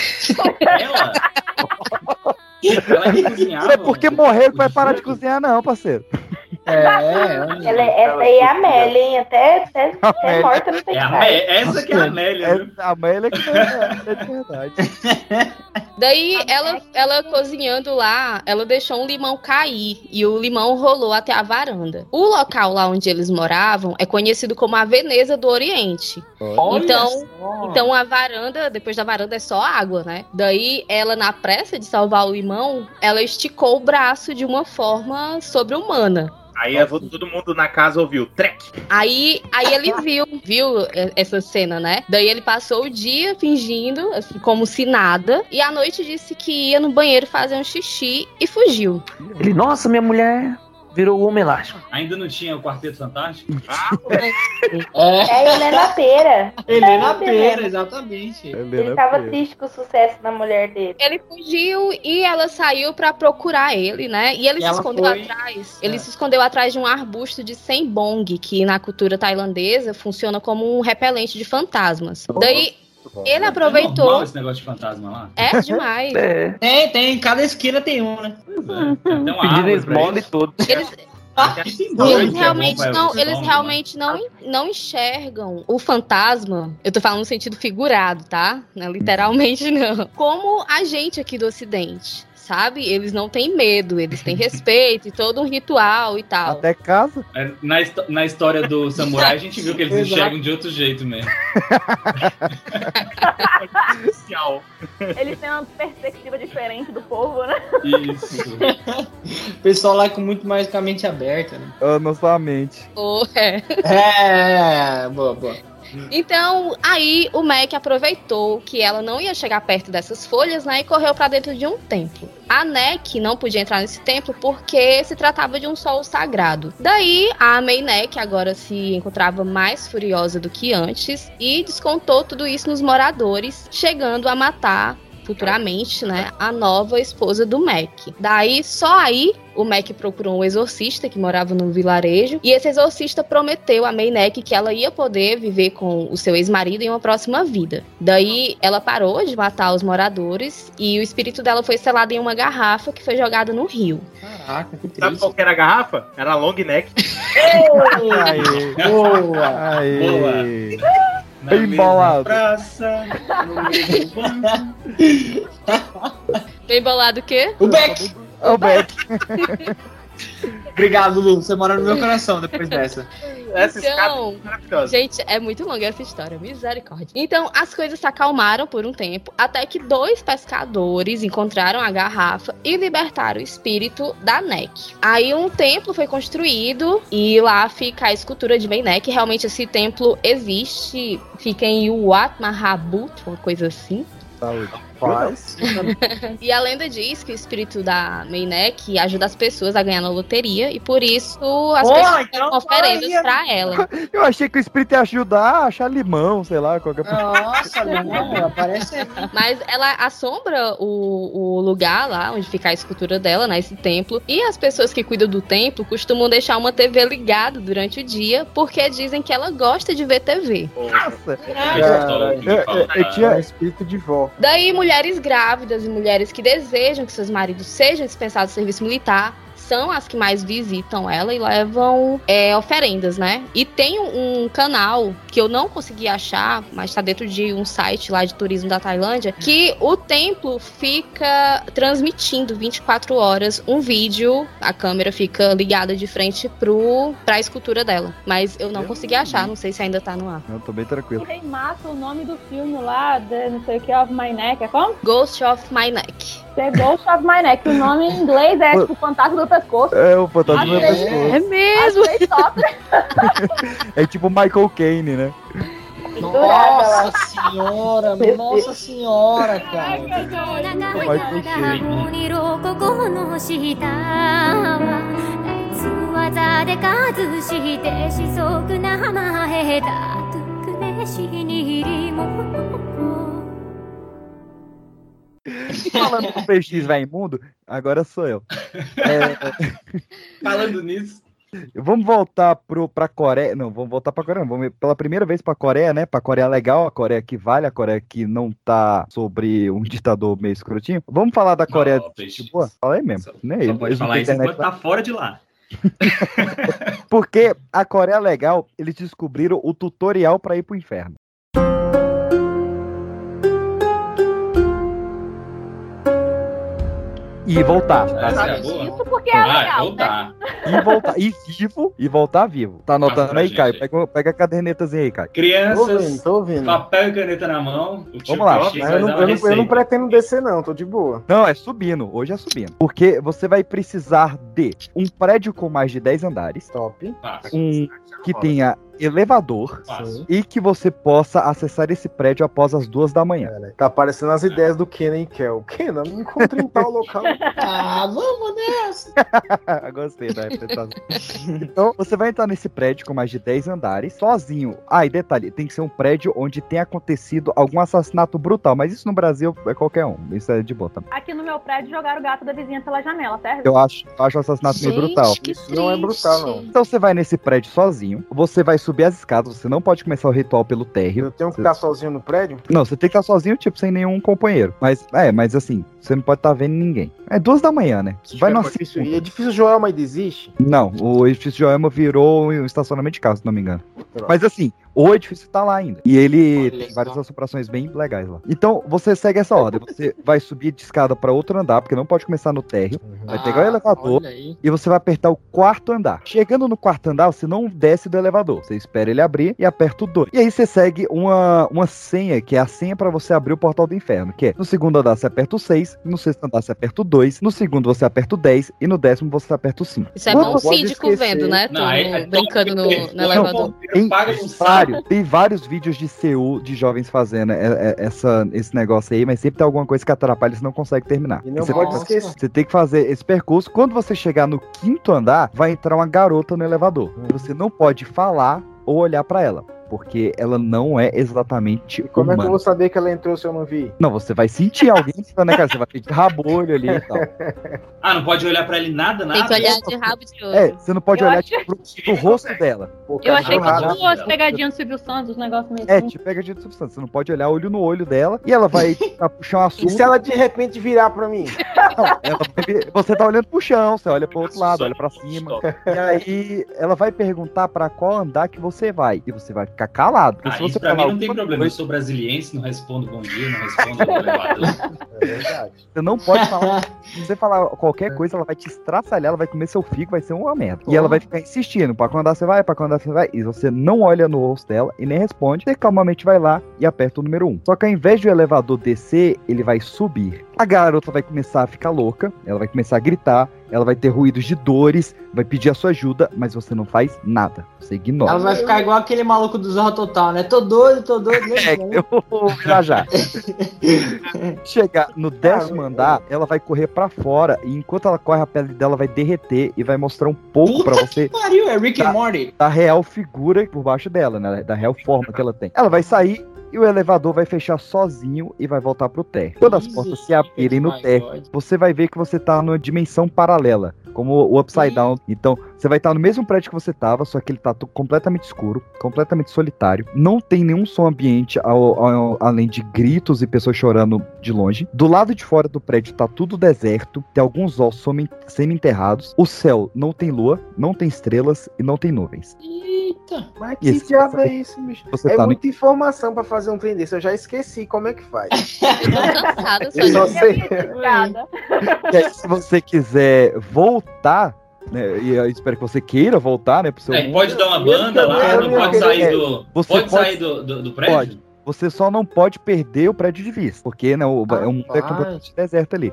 Não é porque morreu que vai parar de cozinhar, não, parceiro. É, Ela, essa aí é a Amélia, hein? Até, até, até morta não tem É a cara. Amé- essa que é a Amélia, viu? A Amélia que é, é de verdade. Daí ela, ela cozinhando lá, ela deixou um limão cair e o limão rolou até a varanda. O local lá onde eles moravam é conhecido como a Veneza do Oriente. Olha então, só. então a varanda, depois da varanda é só água, né? Daí ela na pressa de salvar o limão, ela esticou o braço de uma forma sobre-humana. Aí eu vou- todo mundo na casa ouviu, trek. Aí, aí ele viu, viu essa cena, né? Daí ele passou o dia fingindo, assim, como se nada, e à noite disse que ia no banheiro fazer um xixi e fugiu. Ele, nossa, minha mulher virou homem elástico. Ainda não tinha o Quarteto Fantástico? É a Helena Pera. Helena É, Pera, exatamente. Ele tava triste com o sucesso da mulher dele. Ele fugiu e ela saiu pra procurar ele, né? E ele E se escondeu foi- atrás. Ele se escondeu atrás de um arbusto de sembong, que na cultura tailandesa funciona como um repelente de fantasmas. Daí ele É normal aproveitou. esse negócio de fantasma lá? É demais. Tem, tem. Cada esquina tem um, né? Tem uma Pedindo esmola e tudo. Eles, eles é realmente bom não, eles realmente não, não enxergam o fantasma. Eu tô falando no sentido figurado, tá? Não é literalmente não. Como a gente aqui do Ocidente. Sabe? Eles não têm medo, eles têm respeito e todo um ritual e tal. Até casa. É, Na, na história do samurai, a gente viu que eles Exato. enxergam de outro jeito mesmo. Eles têm uma perspectiva diferente do povo, né? Isso. O pessoal lá com muito mais com a mente aberta, né? Ah, na sua mente. Oh, é. É, boa, boa. Então, aí o Mac aproveitou que ela não ia chegar perto dessas folhas, né? E correu pra dentro de um templo. A Neck não podia entrar nesse templo porque se tratava de um sol sagrado. Daí, a Maynek agora se encontrava mais furiosa do que antes e descontou tudo isso nos moradores, chegando a matar futuramente, né, a nova esposa do Mac. Daí, só aí, o Mac procurou um exorcista que morava no vilarejo, e esse exorcista prometeu a Maynek que ela ia poder viver com o seu ex-marido em uma próxima vida. Daí, ela parou de matar os moradores, e o espírito dela foi selado em uma garrafa que foi jogada no rio. Caraca, que Sabe qual que era a garrafa? Era a long neck. Aê. Boa! Aê. Na Bem bolado. Praça, no mesmo banco. Bem bolado o quê? O Beck! O Beck. Obrigado, Lu. Você mora no meu coração depois dessa. Essa escada Então, é maravilhosa. Gente, é muito longa essa história, misericórdia. Então, as coisas se acalmaram por um tempo, até que dois pescadores encontraram a garrafa e libertaram o espírito da Neck. Aí um templo foi construído e lá fica a escultura de Maynek. Realmente esse templo existe, fica em Uwat Mahabut, uma coisa assim. Saúde. E a lenda diz que o espírito da Maynek ajuda as pessoas a ganhar na loteria e por isso as Pô, pessoas então oferendas aí, pra ela. Eu achei que o espírito ia ajudar a achar limão, sei lá, qualquer Nossa, não, aparece aí. Mas ela assombra o, o lugar lá onde fica a escultura dela, né? Esse templo. E as pessoas que cuidam do templo costumam deixar uma TV ligada durante o dia, porque dizem que ela gosta de ver TV. Nossa. Cara, Eu, eu- eu tinha espírito de vó. Daí, mulheres grávidas e mulheres que desejam que seus maridos sejam dispensados do serviço militar são as que mais visitam ela e levam é, oferendas, né? E tem um, um canal que eu não consegui achar, mas tá dentro de um site lá de turismo da Tailândia, que o templo fica transmitindo 24 horas um vídeo, a câmera fica ligada de frente pro, pra escultura dela. Mas eu não consegui achar, não sei se ainda tá no ar. Eu tô bem tranquilo. Rei mata o nome do filme lá, de não sei o que, of my neck, é como? Ghost of My Neck. The Ghost of My Neck. O nome em inglês é tipo Fantasma do Pescoço. É, o fantasma do Achei- pescoço. É mesmo? Achei top. É tipo Michael Caine, né? Nossa senhora, nossa senhora, cara. にろここの下は技で数して四足な前だとくねしにりも Falando com o PX vai imundo, agora sou eu. É, Falando nisso, vamos voltar pro, pra Coreia. Não, vamos voltar pra Coreia. não, Vamos pela primeira vez pra Coreia, né? Pra Coreia legal, a Coreia que vale, a Coreia que não tá sobre um ditador meio escrotinho. Vamos falar da Coreia de boa? Fala aí mesmo. né? só pode não falar isso enquanto tá fora de lá. Porque a Coreia legal, eles descobriram o tutorial pra ir pro inferno. E voltar. tá? É a boa? Isso porque é Vai, legal, voltar. E voltar. E vivo e voltar vivo. Tá anotando aí, gente Caio? Pega, pega a cadernetazinha aí, Caio. Crianças, Tô ouvindo, tô ouvindo. papel e caneta na mão. Vamos lá. Eu não, eu, não, eu não pretendo descer, não, tô de boa. Não, é subindo. Hoje é subindo. Porque você vai precisar de um prédio com mais de 10 andares. Top. Um que tenha elevador. Fácil. E que você possa acessar esse prédio após as duas da manhã. Tá aparecendo as ideias do Kenan e Kel. Kenan, me encontre em tal local. Ah, vamos nessa. Gostei da representação. Então, você vai entrar nesse prédio com mais de 10 andares, sozinho. Ah, e detalhe, tem que ser um prédio onde tenha acontecido algum assassinato brutal. Mas isso no Brasil é qualquer um. Isso é de boa também. Aqui no meu prédio jogaram o gato da vizinha pela janela, certo? Eu acho, eu acho o assassinato meio brutal. Isso não é brutal, não. Então você vai nesse prédio sozinho, você vai subir as escadas, você não pode começar o ritual pelo térreo. Eu tenho que ficar sozinho no prédio? Não, você tem que estar sozinho, tipo, sem nenhum companheiro. Mas, é, mas assim, você não pode estar vendo ninguém. É duas da manhã, né? Vai no edifício, e edifício Joelma ainda existe? Não, o edifício Joelma virou um estacionamento de carro, se não me engano. Mas assim, o edifício tá lá ainda. E ele tem várias assombrações bem legais lá. Então, você segue essa ordem. Você vai subir de escada para outro andar, porque não pode começar no térreo. Vai pegar o Ah, elevador olha e você vai apertar o quarto andar. Chegando no quarto andar, você não desce do elevador. Você espera ele abrir e aperta o 2. E aí você segue uma, uma senha, que é a senha para você abrir o portal do inferno. Que é no segundo andar você aperta o 6, no sexto andar você aperta o 2, no segundo você aperta o 10 e no décimo você aperta o 5. Isso é bom o síndico vendo, né? Tu brincando no, no elevador. Tem tem vários vídeos de Seul de jovens fazendo é- é- essa, esse negócio aí, mas sempre tem alguma coisa que atrapalha e você não consegue terminar. E não você, pode esquecer. você tem que fazer esse percurso. Quando você chegar no quinto andar, vai entrar uma garota no elevador. Hum. Você não pode falar ou olhar pra ela. Porque ela não é exatamente Como é que humana. eu vou saber que ela entrou se eu não vi? Não, você vai sentir alguém, né, cara? Você vai ter rabolho ali e tal. Ah, não pode olhar pra ele nada, nada? Tem que olhar de rabo de olho. É, você não pode Eu olhar achei- tipo, pro, pro rosto dela. Eu achei que tinha umas pegadinhas do Silvio Santos, os negócios meio É, assim. te pega de substância. Você não pode olhar olho no olho dela e ela vai puxar um assunto. E se ela de repente virar pra mim? Ela vai- você tá olhando pro chão, você olha pro outro lado, olha pra cima. E aí ela vai perguntar pra qual andar que você vai. E você vai ficar calado. Porque Ah, se você pra mim não tem problema. Eu sou brasiliense, não respondo bom dia, não respondo elevador. É verdade. Você não pode falar. Se você falar qualquer coisa, ela vai te estraçalhar, ela vai comer seu figo, vai ser uma merda. E ela vai ficar insistindo: pra qual andar você vai, pra qual andar você vai. E você não olha no rosto dela e nem responde. Você calmamente vai lá e aperta o número 1. Só que ao invés de o elevador descer, ele vai subir. A garota vai começar a ficar louca, ela vai começar a gritar, ela vai ter ruídos de dores, vai pedir a sua ajuda, mas você não faz nada. Você ignora. Ela vai ficar igual aquele maluco do Zorra Total, né? Tô doido, tô doido. É, eu vou já já. Chegar no décimo andar, ela vai correr pra fora e enquanto ela corre, a pele dela vai derreter e vai mostrar um pouco pra você Pariu, é Rick and Morty. da real figura por baixo dela, né? Da real forma que ela tem. Ela vai sair e o elevador vai fechar sozinho e vai voltar pro térreo. Quando as portas se abrirem no térreo, você vai ver que você tá numa dimensão paralela, como o Upside Down. Então, Você vai estar no mesmo prédio que você tava, só que ele tá to- completamente escuro, completamente solitário. Não tem nenhum som ambiente ao- ao- além de gritos e pessoas chorando de longe. Do lado de fora do prédio tá tudo deserto, tem alguns ossos semi- semi-enterrados. O céu não tem lua, não tem estrelas e não tem nuvens. Eita. Mas que Isso, diabo você- é isso, bicho? é tá no- muita informação pra fazer um trem desse. Eu já esqueci como é que faz. cansada, Eu só sei. Aí, se você quiser voltar, né, e eu espero que você queira voltar, né, pro seu É, mundo. pode dar uma banda lá, não pode sair do. Você Pode sair do, do, do prédio? Pode. Você só não pode perder o prédio de vista, porque né, o, é um mundo é completamente deserto ali.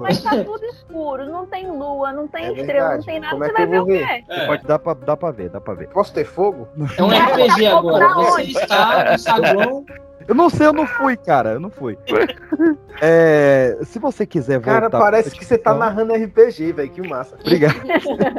Mas tá tudo escuro, não tem lua, não tem É estrela, verdade. não tem nada. Como é Você que vai ver o quê? É. Pode dar pra, dá pra ver, dá pra ver. Posso ter fogo? É um RPG agora. Você está no saguão. Eu não sei, eu não fui, cara, eu não fui. É, se você quiser voltar... Cara, parece que você tá narrando RPG, velho. Que massa. Obrigado.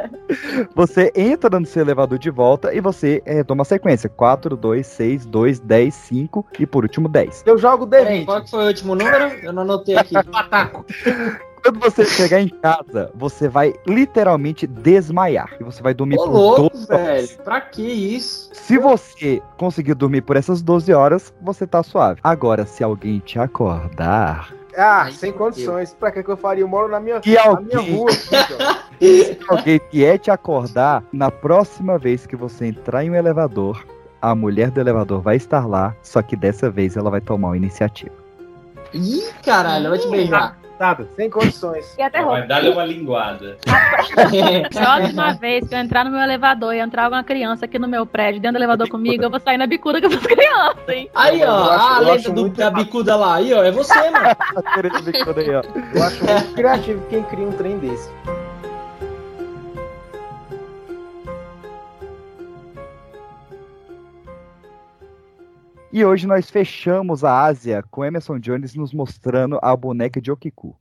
Você entra no seu elevador de volta e você é, toma a sequência. 4, 2, 6, 2, 10, 5 e por último 10. Eu jogo Peraí, qual que foi o último número? Eu não anotei aqui. Quando você chegar em casa, você vai literalmente desmaiar. E você vai dormir Ô, por louco, 12 horas. velho. Pra que isso? Se você conseguir dormir por essas 12 horas, você tá suave. Agora, se alguém te acordar. Ah, sem condições. Pra que que eu faria? Eu moro na minha, E na alguém- minha rua. Se alguém vier te acordar, na próxima vez que você entrar em um elevador, a mulher do elevador vai estar lá, só que dessa vez ela vai tomar uma iniciativa. Ih, caralho, eu vou te beijar. Sem condições. E até Vai dar-lhe uma linguada. Próxima vez que eu entrar no meu elevador e entrar alguma criança aqui no meu prédio, dentro do elevador comigo, eu vou sair na bicuda com essas crianças, hein? Aí, ó, acho- a acho do, da bicuda lá. Aí, ó, é você, mano. Eu acho muito criativo quem cria um trem desse. E hoje nós fechamos a Ásia com Emerson Jones nos mostrando a boneca de Okiku.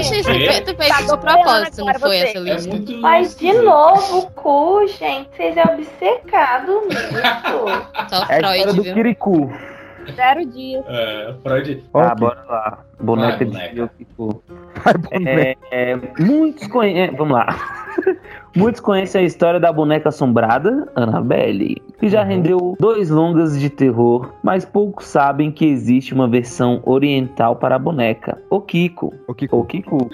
Isso, feio. tu fez isso de propósito, não foi essa É lista? muito Mas de novo, o cu, gente, vocês é obcecado nisso. Só É a história do Kirikou. Zero dias. É, Freud. Ah, bora lá. Boneca Vai, de boneca. Yokiko. É, é, muitos conhecem. Vamos lá. Muitos conhecem a história da boneca assombrada, Annabelle, que já rendeu dois longas de terror, mas poucos sabem que existe uma versão oriental para a boneca, o Kiko. O Kiko. O Kiko.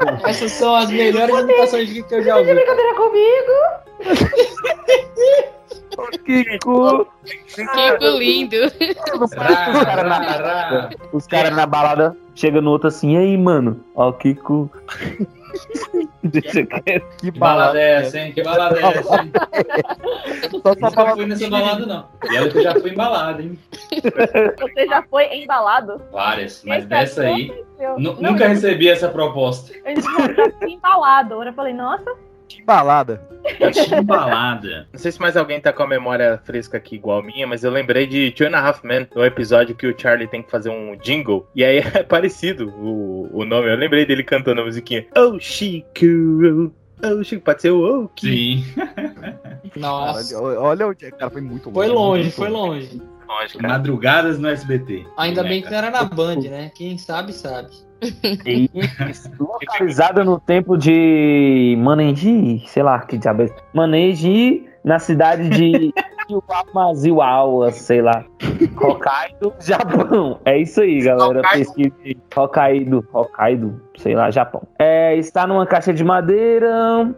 Essas são as melhores imitações de que eu já ouvi. Brincadeira comigo? Kiko. Kiko lindo. Os caras na, os cara na balada chegam no outro assim, e aí, mano? Ó, o Kiko. Que Que balada é essa, hein? Que balada é essa, hein? Só Nunca fui nessa balada, não. E olha que eu já fui embalado, hein? Você já foi embalado? Várias, mas Esse dessa aí. Não, Nunca eu- recebi essa proposta. Eu já fui embalado. Agora eu falei, nossa, Que balada. Embalada. Não sei se mais alguém tá com a memória fresca aqui igual a minha, mas eu lembrei de Two and a Half Men, no episódio que o Charlie tem que fazer um jingle. E aí é parecido o, o nome. Eu lembrei dele cantando a musiquinha. Oh, Chico. Oh, Chico. Pode ser o Oh, Sim. Nossa. Olha, olha onde. Cara, foi muito longe. Foi longe, muito foi longe. Lógico, cara. Madrugadas no SBT. Ainda bem que não era na Band, né? Quem sabe, sabe. E localizada no tempo de Manenji, sei lá que diabo é na cidade de Iwamaziwawa, sei lá. Hokkaido, Japão. É isso aí, galera. Hokkaido. Pesquise. Hokkaido, Hokkaido, sei lá, Japão. É, está numa caixa de madeira.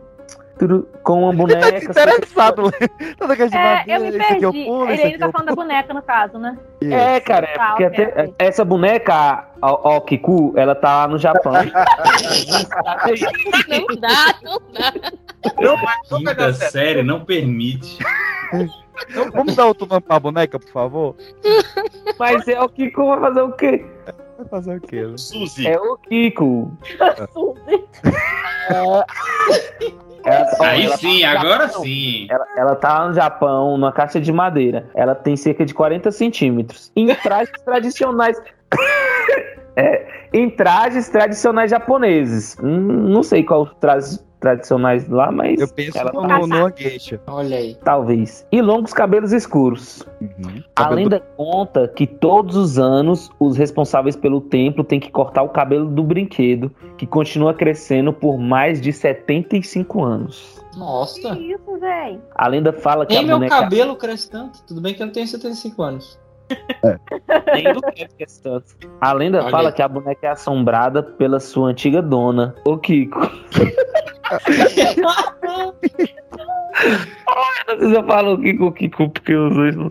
Tudo Com uma Ele tá boneca. interessado. Toda caixa de é, madeira, eu me esse aqui eu perdi. pulo, Ele ainda tá eu falando da boneca, no caso, né? É, cara, é Tá, porque até- ok. essa boneca, a, a, a Kiku, ela tá lá no Japão. Não dá, não dá. Quinta série não permite. Vamos dar outro nome pra boneca, por favor? Mas é o Kiko vai fazer o quê? Vai fazer o quê? né? Suzy. É o Kiko. Suzy. Ela, Aí ela sim, tá agora Japão. sim. Ela, ela tá no Japão, numa caixa de madeira. Ela tem cerca de 40 centímetros. Em trajes tradicionais. É, em trajes tradicionais japoneses. Hum, Não sei qual os trajes tradicionais lá, mas. Eu penso ela no, tá- no geisha. Olha aí. Talvez. E longos cabelos escuros. A Cabelo lenda conta que todos os anos os responsáveis pelo templo têm que cortar o cabelo do brinquedo, que continua crescendo por mais de 75 anos. Nossa. Que isso, véi? A lenda fala que Nem a meu boneca cabelo cresce tanto. Tudo bem que eu não tenho 75 anos. Nem do que cresce tanto. A lenda Olha fala aí. que a boneca é assombrada pela sua antiga dona, o Kiko. Vocês já falam o Kiko, o Kiko, porque os dois não.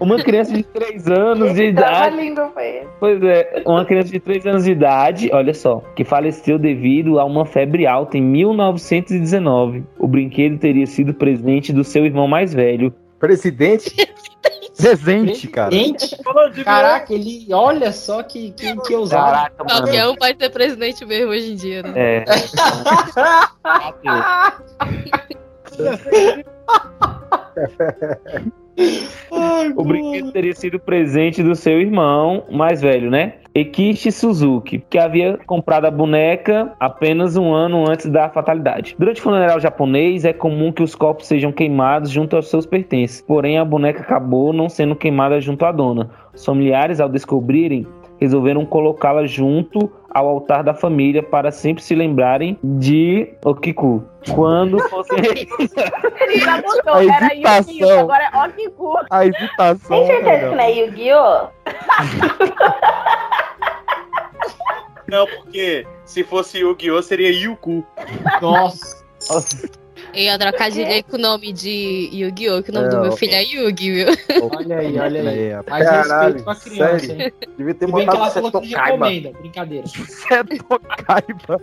Uma criança de 3 anos de idade. lindo, foi. Pois é, uma criança de 3 anos de idade, olha só, que faleceu devido a uma febre alta em 1919. O brinquedo teria sido presente do seu irmão mais velho. Presidente? Presente, cara. Caraca, ele. Olha só que, que, que ousado. Caraca, mano. Qualquer um pode ser presidente mesmo hoje em dia, né? É. O brinquedo teria sido presente do seu irmão mais velho, né? Ekishi Suzuki, que havia comprado a boneca apenas um ano antes da fatalidade. Durante o funeral japonês, é comum que os corpos sejam queimados junto aos seus pertences. Porém, a boneca acabou não sendo queimada junto à dona. Os familiares, ao descobrirem, resolveram colocá-la junto ao altar da família para sempre se lembrarem de Okiku. Quando fossem Ele já mudou, A era Yu-Gi-Oh! Agora é Okiku. A hesitação. Tem certeza que não é Yu-Gi-Oh? Não, porque se fosse Yu-Gi-Oh! seria Yuku. Nossa. E eu trocadilhei com o nome de Yu-Gi-Oh! Que o nome É, do meu filho é Yugi, viu? Olha aí, olha aí. É, Mais Caralho, respeito pra criança, sério? hein? Devia ter bem que ela falou que recomenda. Brincadeira. Kaiba.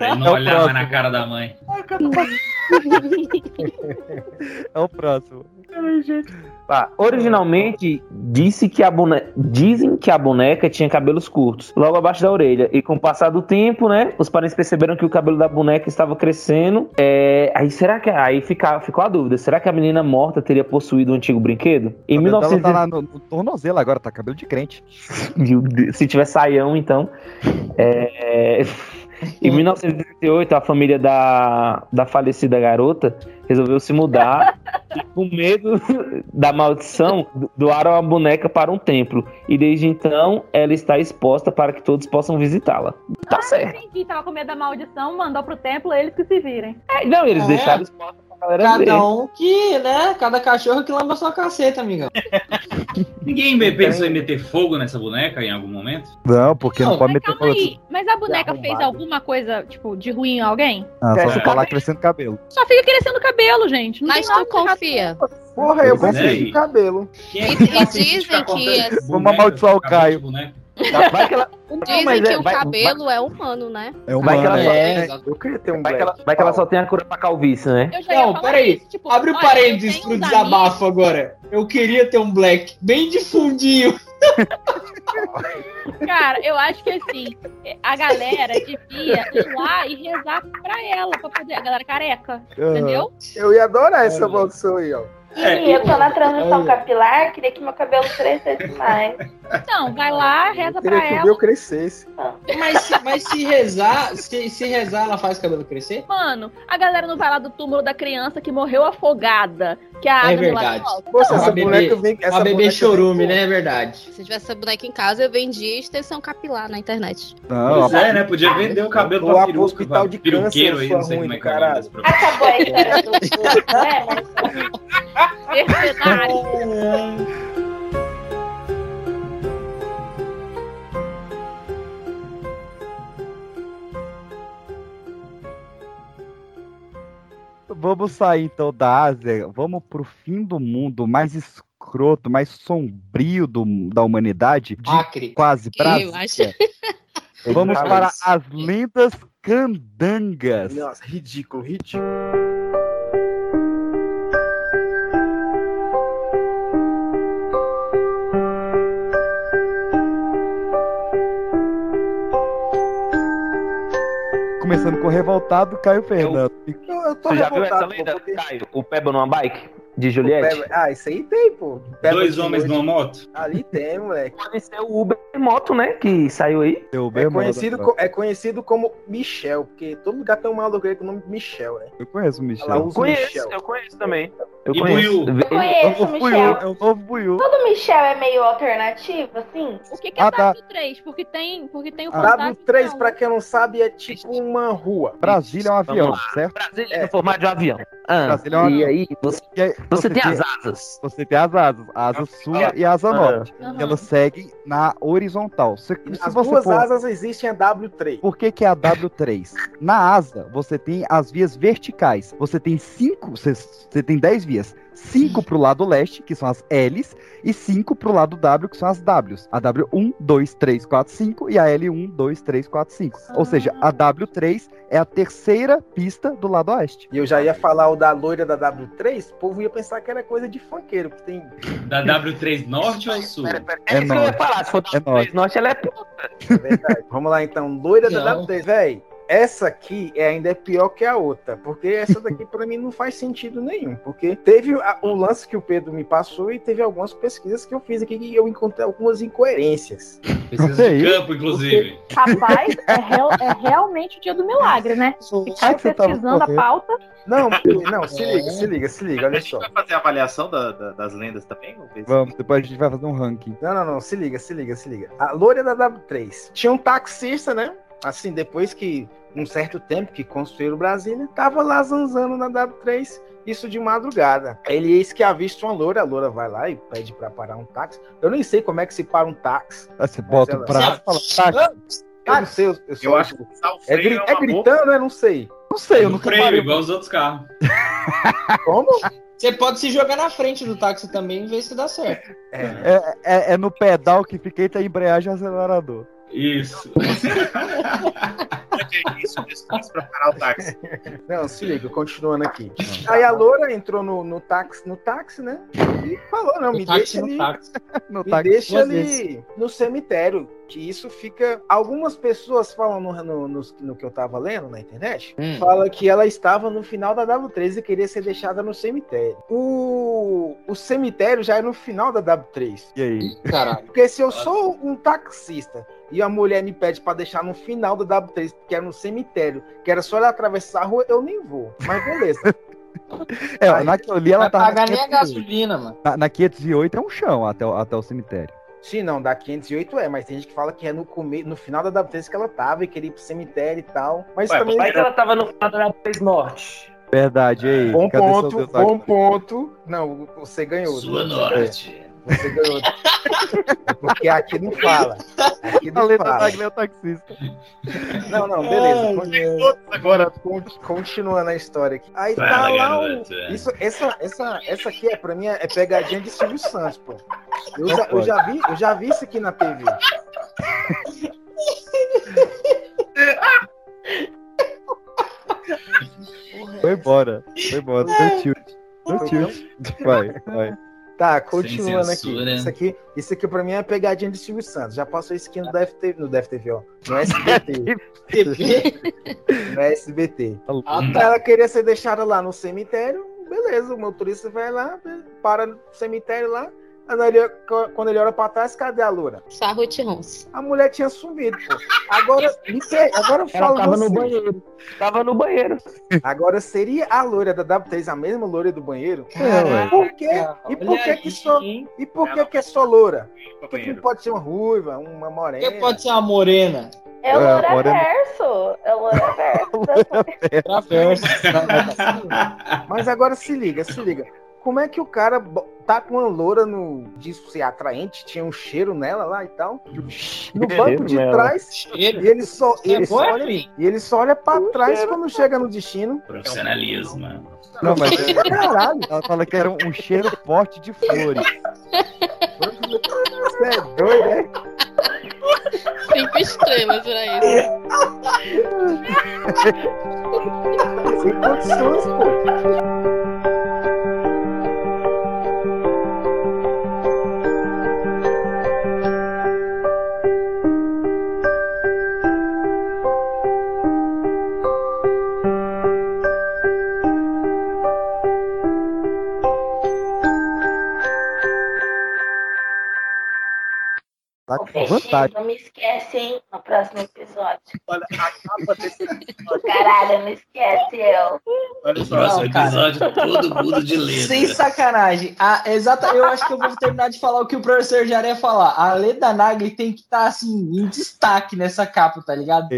Ele não É o olhava próximo. na cara da mãe. É o próximo. Tá. Originalmente, disse que a bone... dizem que a boneca tinha cabelos curtos, logo abaixo da orelha. E com o passar do tempo, né, os parentes perceberam que o cabelo da boneca estava crescendo. É, Aí será que. Aí fica... ficou a dúvida: será que a menina morta teria possuído o antigo brinquedo? Em O cabelo dela 1900... tá lá no, no tornozelo agora, tá cabelo de crente. Meu Deus, Se tiver saião, então. É, Em 1938, a família da, da falecida garota resolveu se mudar e, com medo da maldição, doaram a boneca para um templo. E desde então, ela está exposta para que todos possam visitá-la. Tá certo. Entendi, tava com medo da maldição, mandou pro templo, eles que se virem. É, Não, eles É. deixaram exposta Cada um que, né? Cada cachorro que lamba sua caceta, amigão. Ninguém me- pensou em meter fogo nessa boneca em algum momento? Não, porque não, Não, pode meter calma fogo. aí, mas a boneca fez arrombado. alguma coisa, tipo, de ruim em alguém? Ah, só ficar lá crescendo cabelo. Só fica crescendo cabelo, gente. Não Mas tu confia. Porra, eu e- de cabelo. É E- e tá dizem que é- Vamos amaldiçar o Caio. Vai que ela, Dizem mas é, que o vai- cabelo é humano, né? É uma. Vai que ela só- É, Eu queria ter um vai que ela, black. vai que ela só tem a cura pra calvície, né? Não, peraí. isso, tipo, Abre o parênteses pro desabafo agora. Eu queria ter um black bem de fundinho. Cara, eu acho que assim, a galera devia ir lá e rezar pra ela, pra poder. A galera careca, entendeu? Eu ia adorar essa Olha. maldição aí, ó. E eu tô na transição Olha. capilar, queria que meu cabelo crescesse mais. Então, vai lá, reza Eu queria pra que o ela. meu crescesse. Mas, se- mas se rezar, se, se rezar, ela faz o cabelo crescer? Mano, a galera não vai lá do túmulo da criança que morreu afogada, que a água É do lado verdade. volta. Poxa, Uma essa bebê- boneca vem. Essa Uma bebê boneca chorume, vem- né? É verdade. Se tivesse essa boneca em casa, eu vendia extensão capilar na internet. Não, Pois é, né? Podia vender o cabelo pra a peruca, hospital de peruqueiro câncer, aí, sua não sei ruim como é que é. Acabou a história do. É, mas. Mercenário. Vamos sair então da Ásia, vamos pro fim do mundo mais escroto, mais sombrio do, da humanidade, de Acre. quase Que eu acho. Vamos para as lendas candangas. Nossa, ridículo, ridículo. Começando com o revoltado Caio Fernando. Eu, eu tô Você já viu essa lenda, pô, porque- Caio? O Peba numa bike? De Juliette? Ah, isso aí tem, pô. Dois homens numa moto? Ali tem, moleque. Pode ser o Uber Moto, né? Que saiu aí. É conhecido, co- é conhecido como Michel, porque todo lugar tem um maluco aí com o nome de Michel, né? Eu conheço o Michel. O Conheço, Michel. eu conheço também. Eu E conheço. Buiu? Eu conheço o Michel. É o novo Buiu. Todo Michel é meio alternativo, assim? O que, que é Ah, tá. W3? Porque tem, porque tem o A fantasma. W3, pra quem não sabe, é tipo uma rua. Brasília é um avião, certo? Brasília no formato de um avião. Ah, Brasília é um e avião. aí, você, E aí, você tem as asas. Você tem as asas, a asa sul e a asa Ah. norte. Aham. Elas seguem na horizontal. Se, se As você duas for... asas existem a W3. Por que, que é a W3? Na asa, você tem as vias verticais. Você tem cinco, você, você tem 10 vias. Cinco pro lado leste, que são as L's, e cinco pro lado W, que são as W's. A W1, 2, 3, 4, 5 e a L1, 2, 3, 4, 5. Ou seja, a W3 é a terceira pista do lado oeste. E eu já ia falar o da loira da W3, o povo ia pensar que era coisa de funkeiro, que tem. Da W3 Norte ou Sul? É, isso que eu ia falar. Se for É W3 Norte, ela é É verdade. Vamos lá então, loira da Não. W3. Véi, essa aqui é ainda é pior que a outra, porque essa daqui pra mim não faz sentido nenhum, porque teve a- o lance que o Pedro me passou e teve algumas pesquisas que eu fiz aqui que eu encontrei algumas incoerências. Pesquisa de campo, inclusive. Rapaz, é, real- é realmente o dia do milagre, né? Ficar pesquisando a correndo? pauta. Não, não, se liga, se liga, se liga, olha só. Vai fazer a avaliação da- da- das lendas também? Vamos, depois a gente vai fazer um ranking. Não, não, não, se liga, se liga, se liga. A loira da W3 tinha um taxista, né? Assim, depois que, um certo tempo que construíram Brasília, tava lá zanzando na W3, isso de madrugada. Ele eis que avista uma loura, a loura vai lá e pede pra parar um táxi. Eu nem sei como é que se para um táxi. Aí você bota o ela- braço e fala, tá, Eu não sei, eu, eu, sou- Eu acho que o é, freio gri- é é gritando, né? Não sei. Não sei, eu No nunca freio, parei. igual os outros carros. Como? Você pode se jogar na frente do táxi também e ver se dá certo. É, é, é no pedal que fica entre a embreagem e o acelerador. Isso. isso, isso, isso pra parar o táxi. Não, se liga, continuando aqui. Aí a loura entrou no, no táxi, no táxi, né? E falou, não, No me táxi, deixa no ali. táxi. No me táxi deixa ali no cemitério. Que isso fica. Algumas pessoas falam no, no, no, no que eu tava lendo na internet. Hum. Fala que ela estava no final da W3 e queria ser deixada no cemitério. O, o cemitério já é no final da W3. E aí? Caralho. Porque se eu sou um taxista e a mulher me pede pra deixar no final da W3, que é no cemitério, que era só ela atravessar a rua, eu nem vou. Mas beleza. É, naquilo ali ela Vai tá. pagar na nem a 508. gasolina, mano. Na, na 508 é um chão até, o- até o cemitério. Sim, não, da 508 é, mas tem gente que fala que é no, come... no final da W3 que ela tava e queria ir pro cemitério e tal. Mas Ué, também. Vai que ela tava no final da W3 Norte. Verdade, aí? Bom ponto, bom ponto. Não, você ganhou. Sua Você- norte. Você ganhou. Porque aqui não fala. Aqui A não letra fala. Wagner é o taxista. Não, não, beleza. Ai, Agora, con- continuando a história aqui. Aí tá Fala, lá o... Isso, essa, essa, essa aqui é, pra mim é pegadinha de Silvio Santos, pô. Eu já, eu já vi, eu já vi isso aqui na TV. Foi embora. Foi embora. Deu tilt. Deu tilt. Vai, vai. Tá, continuando aqui. Isso aqui. Isso aqui pra mim é pegadinha de Silvio Santos. Já passou isso aqui no DFTV, no DFTV, ó. No SBT. no SBT. Ah, Aí tá. Ela queria ser deixada lá no cemitério. Beleza, o motorista vai lá, para no cemitério lá. Ele- Quando ele olha pra trás, cadê a loura? Sarro Ronce. A mulher tinha sumido, pô. Agora, me pe- agora Ela tava no banheiro. Tava no banheiro. Agora seria a loira da W3 a mesma loira do banheiro? ué. Por quê? E por que que só e por que que é só loura? Pra Por que não banheiro. pode ser uma ruiva, uma morena? Porque pode ser uma morena. É É, loura morena. verso. É loura verso. Traverso. Mas agora se liga, se liga. Como é que o cara tá com uma loura no disco ser atraente, tinha um cheiro nela lá e tal? No banco de trás, e ele só, É ele só olha, e ele só olha pra trás quando chega no destino. Profissionalismo. Não, mas Caralho, ela fala que era um cheiro forte de flores. você é doido, é? Cinco estrelas pra isso. Sem condições, pô. Tá com Peixinho, vantagem. não me esquece, hein? No próximo episódio. Olha, a capa desse episódio. Caralho, não esquece eu. Olha só. Não, cara. todo mundo de letra. Sem sacanagem. A, exata, eu acho que eu vou terminar de falar o que o professor já ia falar. A Leda Nagli tem que estar assim, em destaque nessa capa, tá ligado?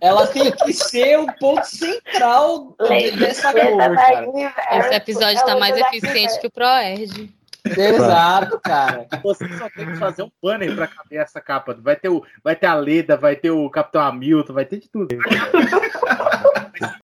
Ela tem que ser o ponto central dessa cor, cara. Esse episódio tá mais eficiente que o Proerd. Exato, cara. Você só tem que fazer um banner pra caber essa capa. Vai ter, o, vai ter a Leda, vai ter o Capitão Hamilton, vai ter de tudo.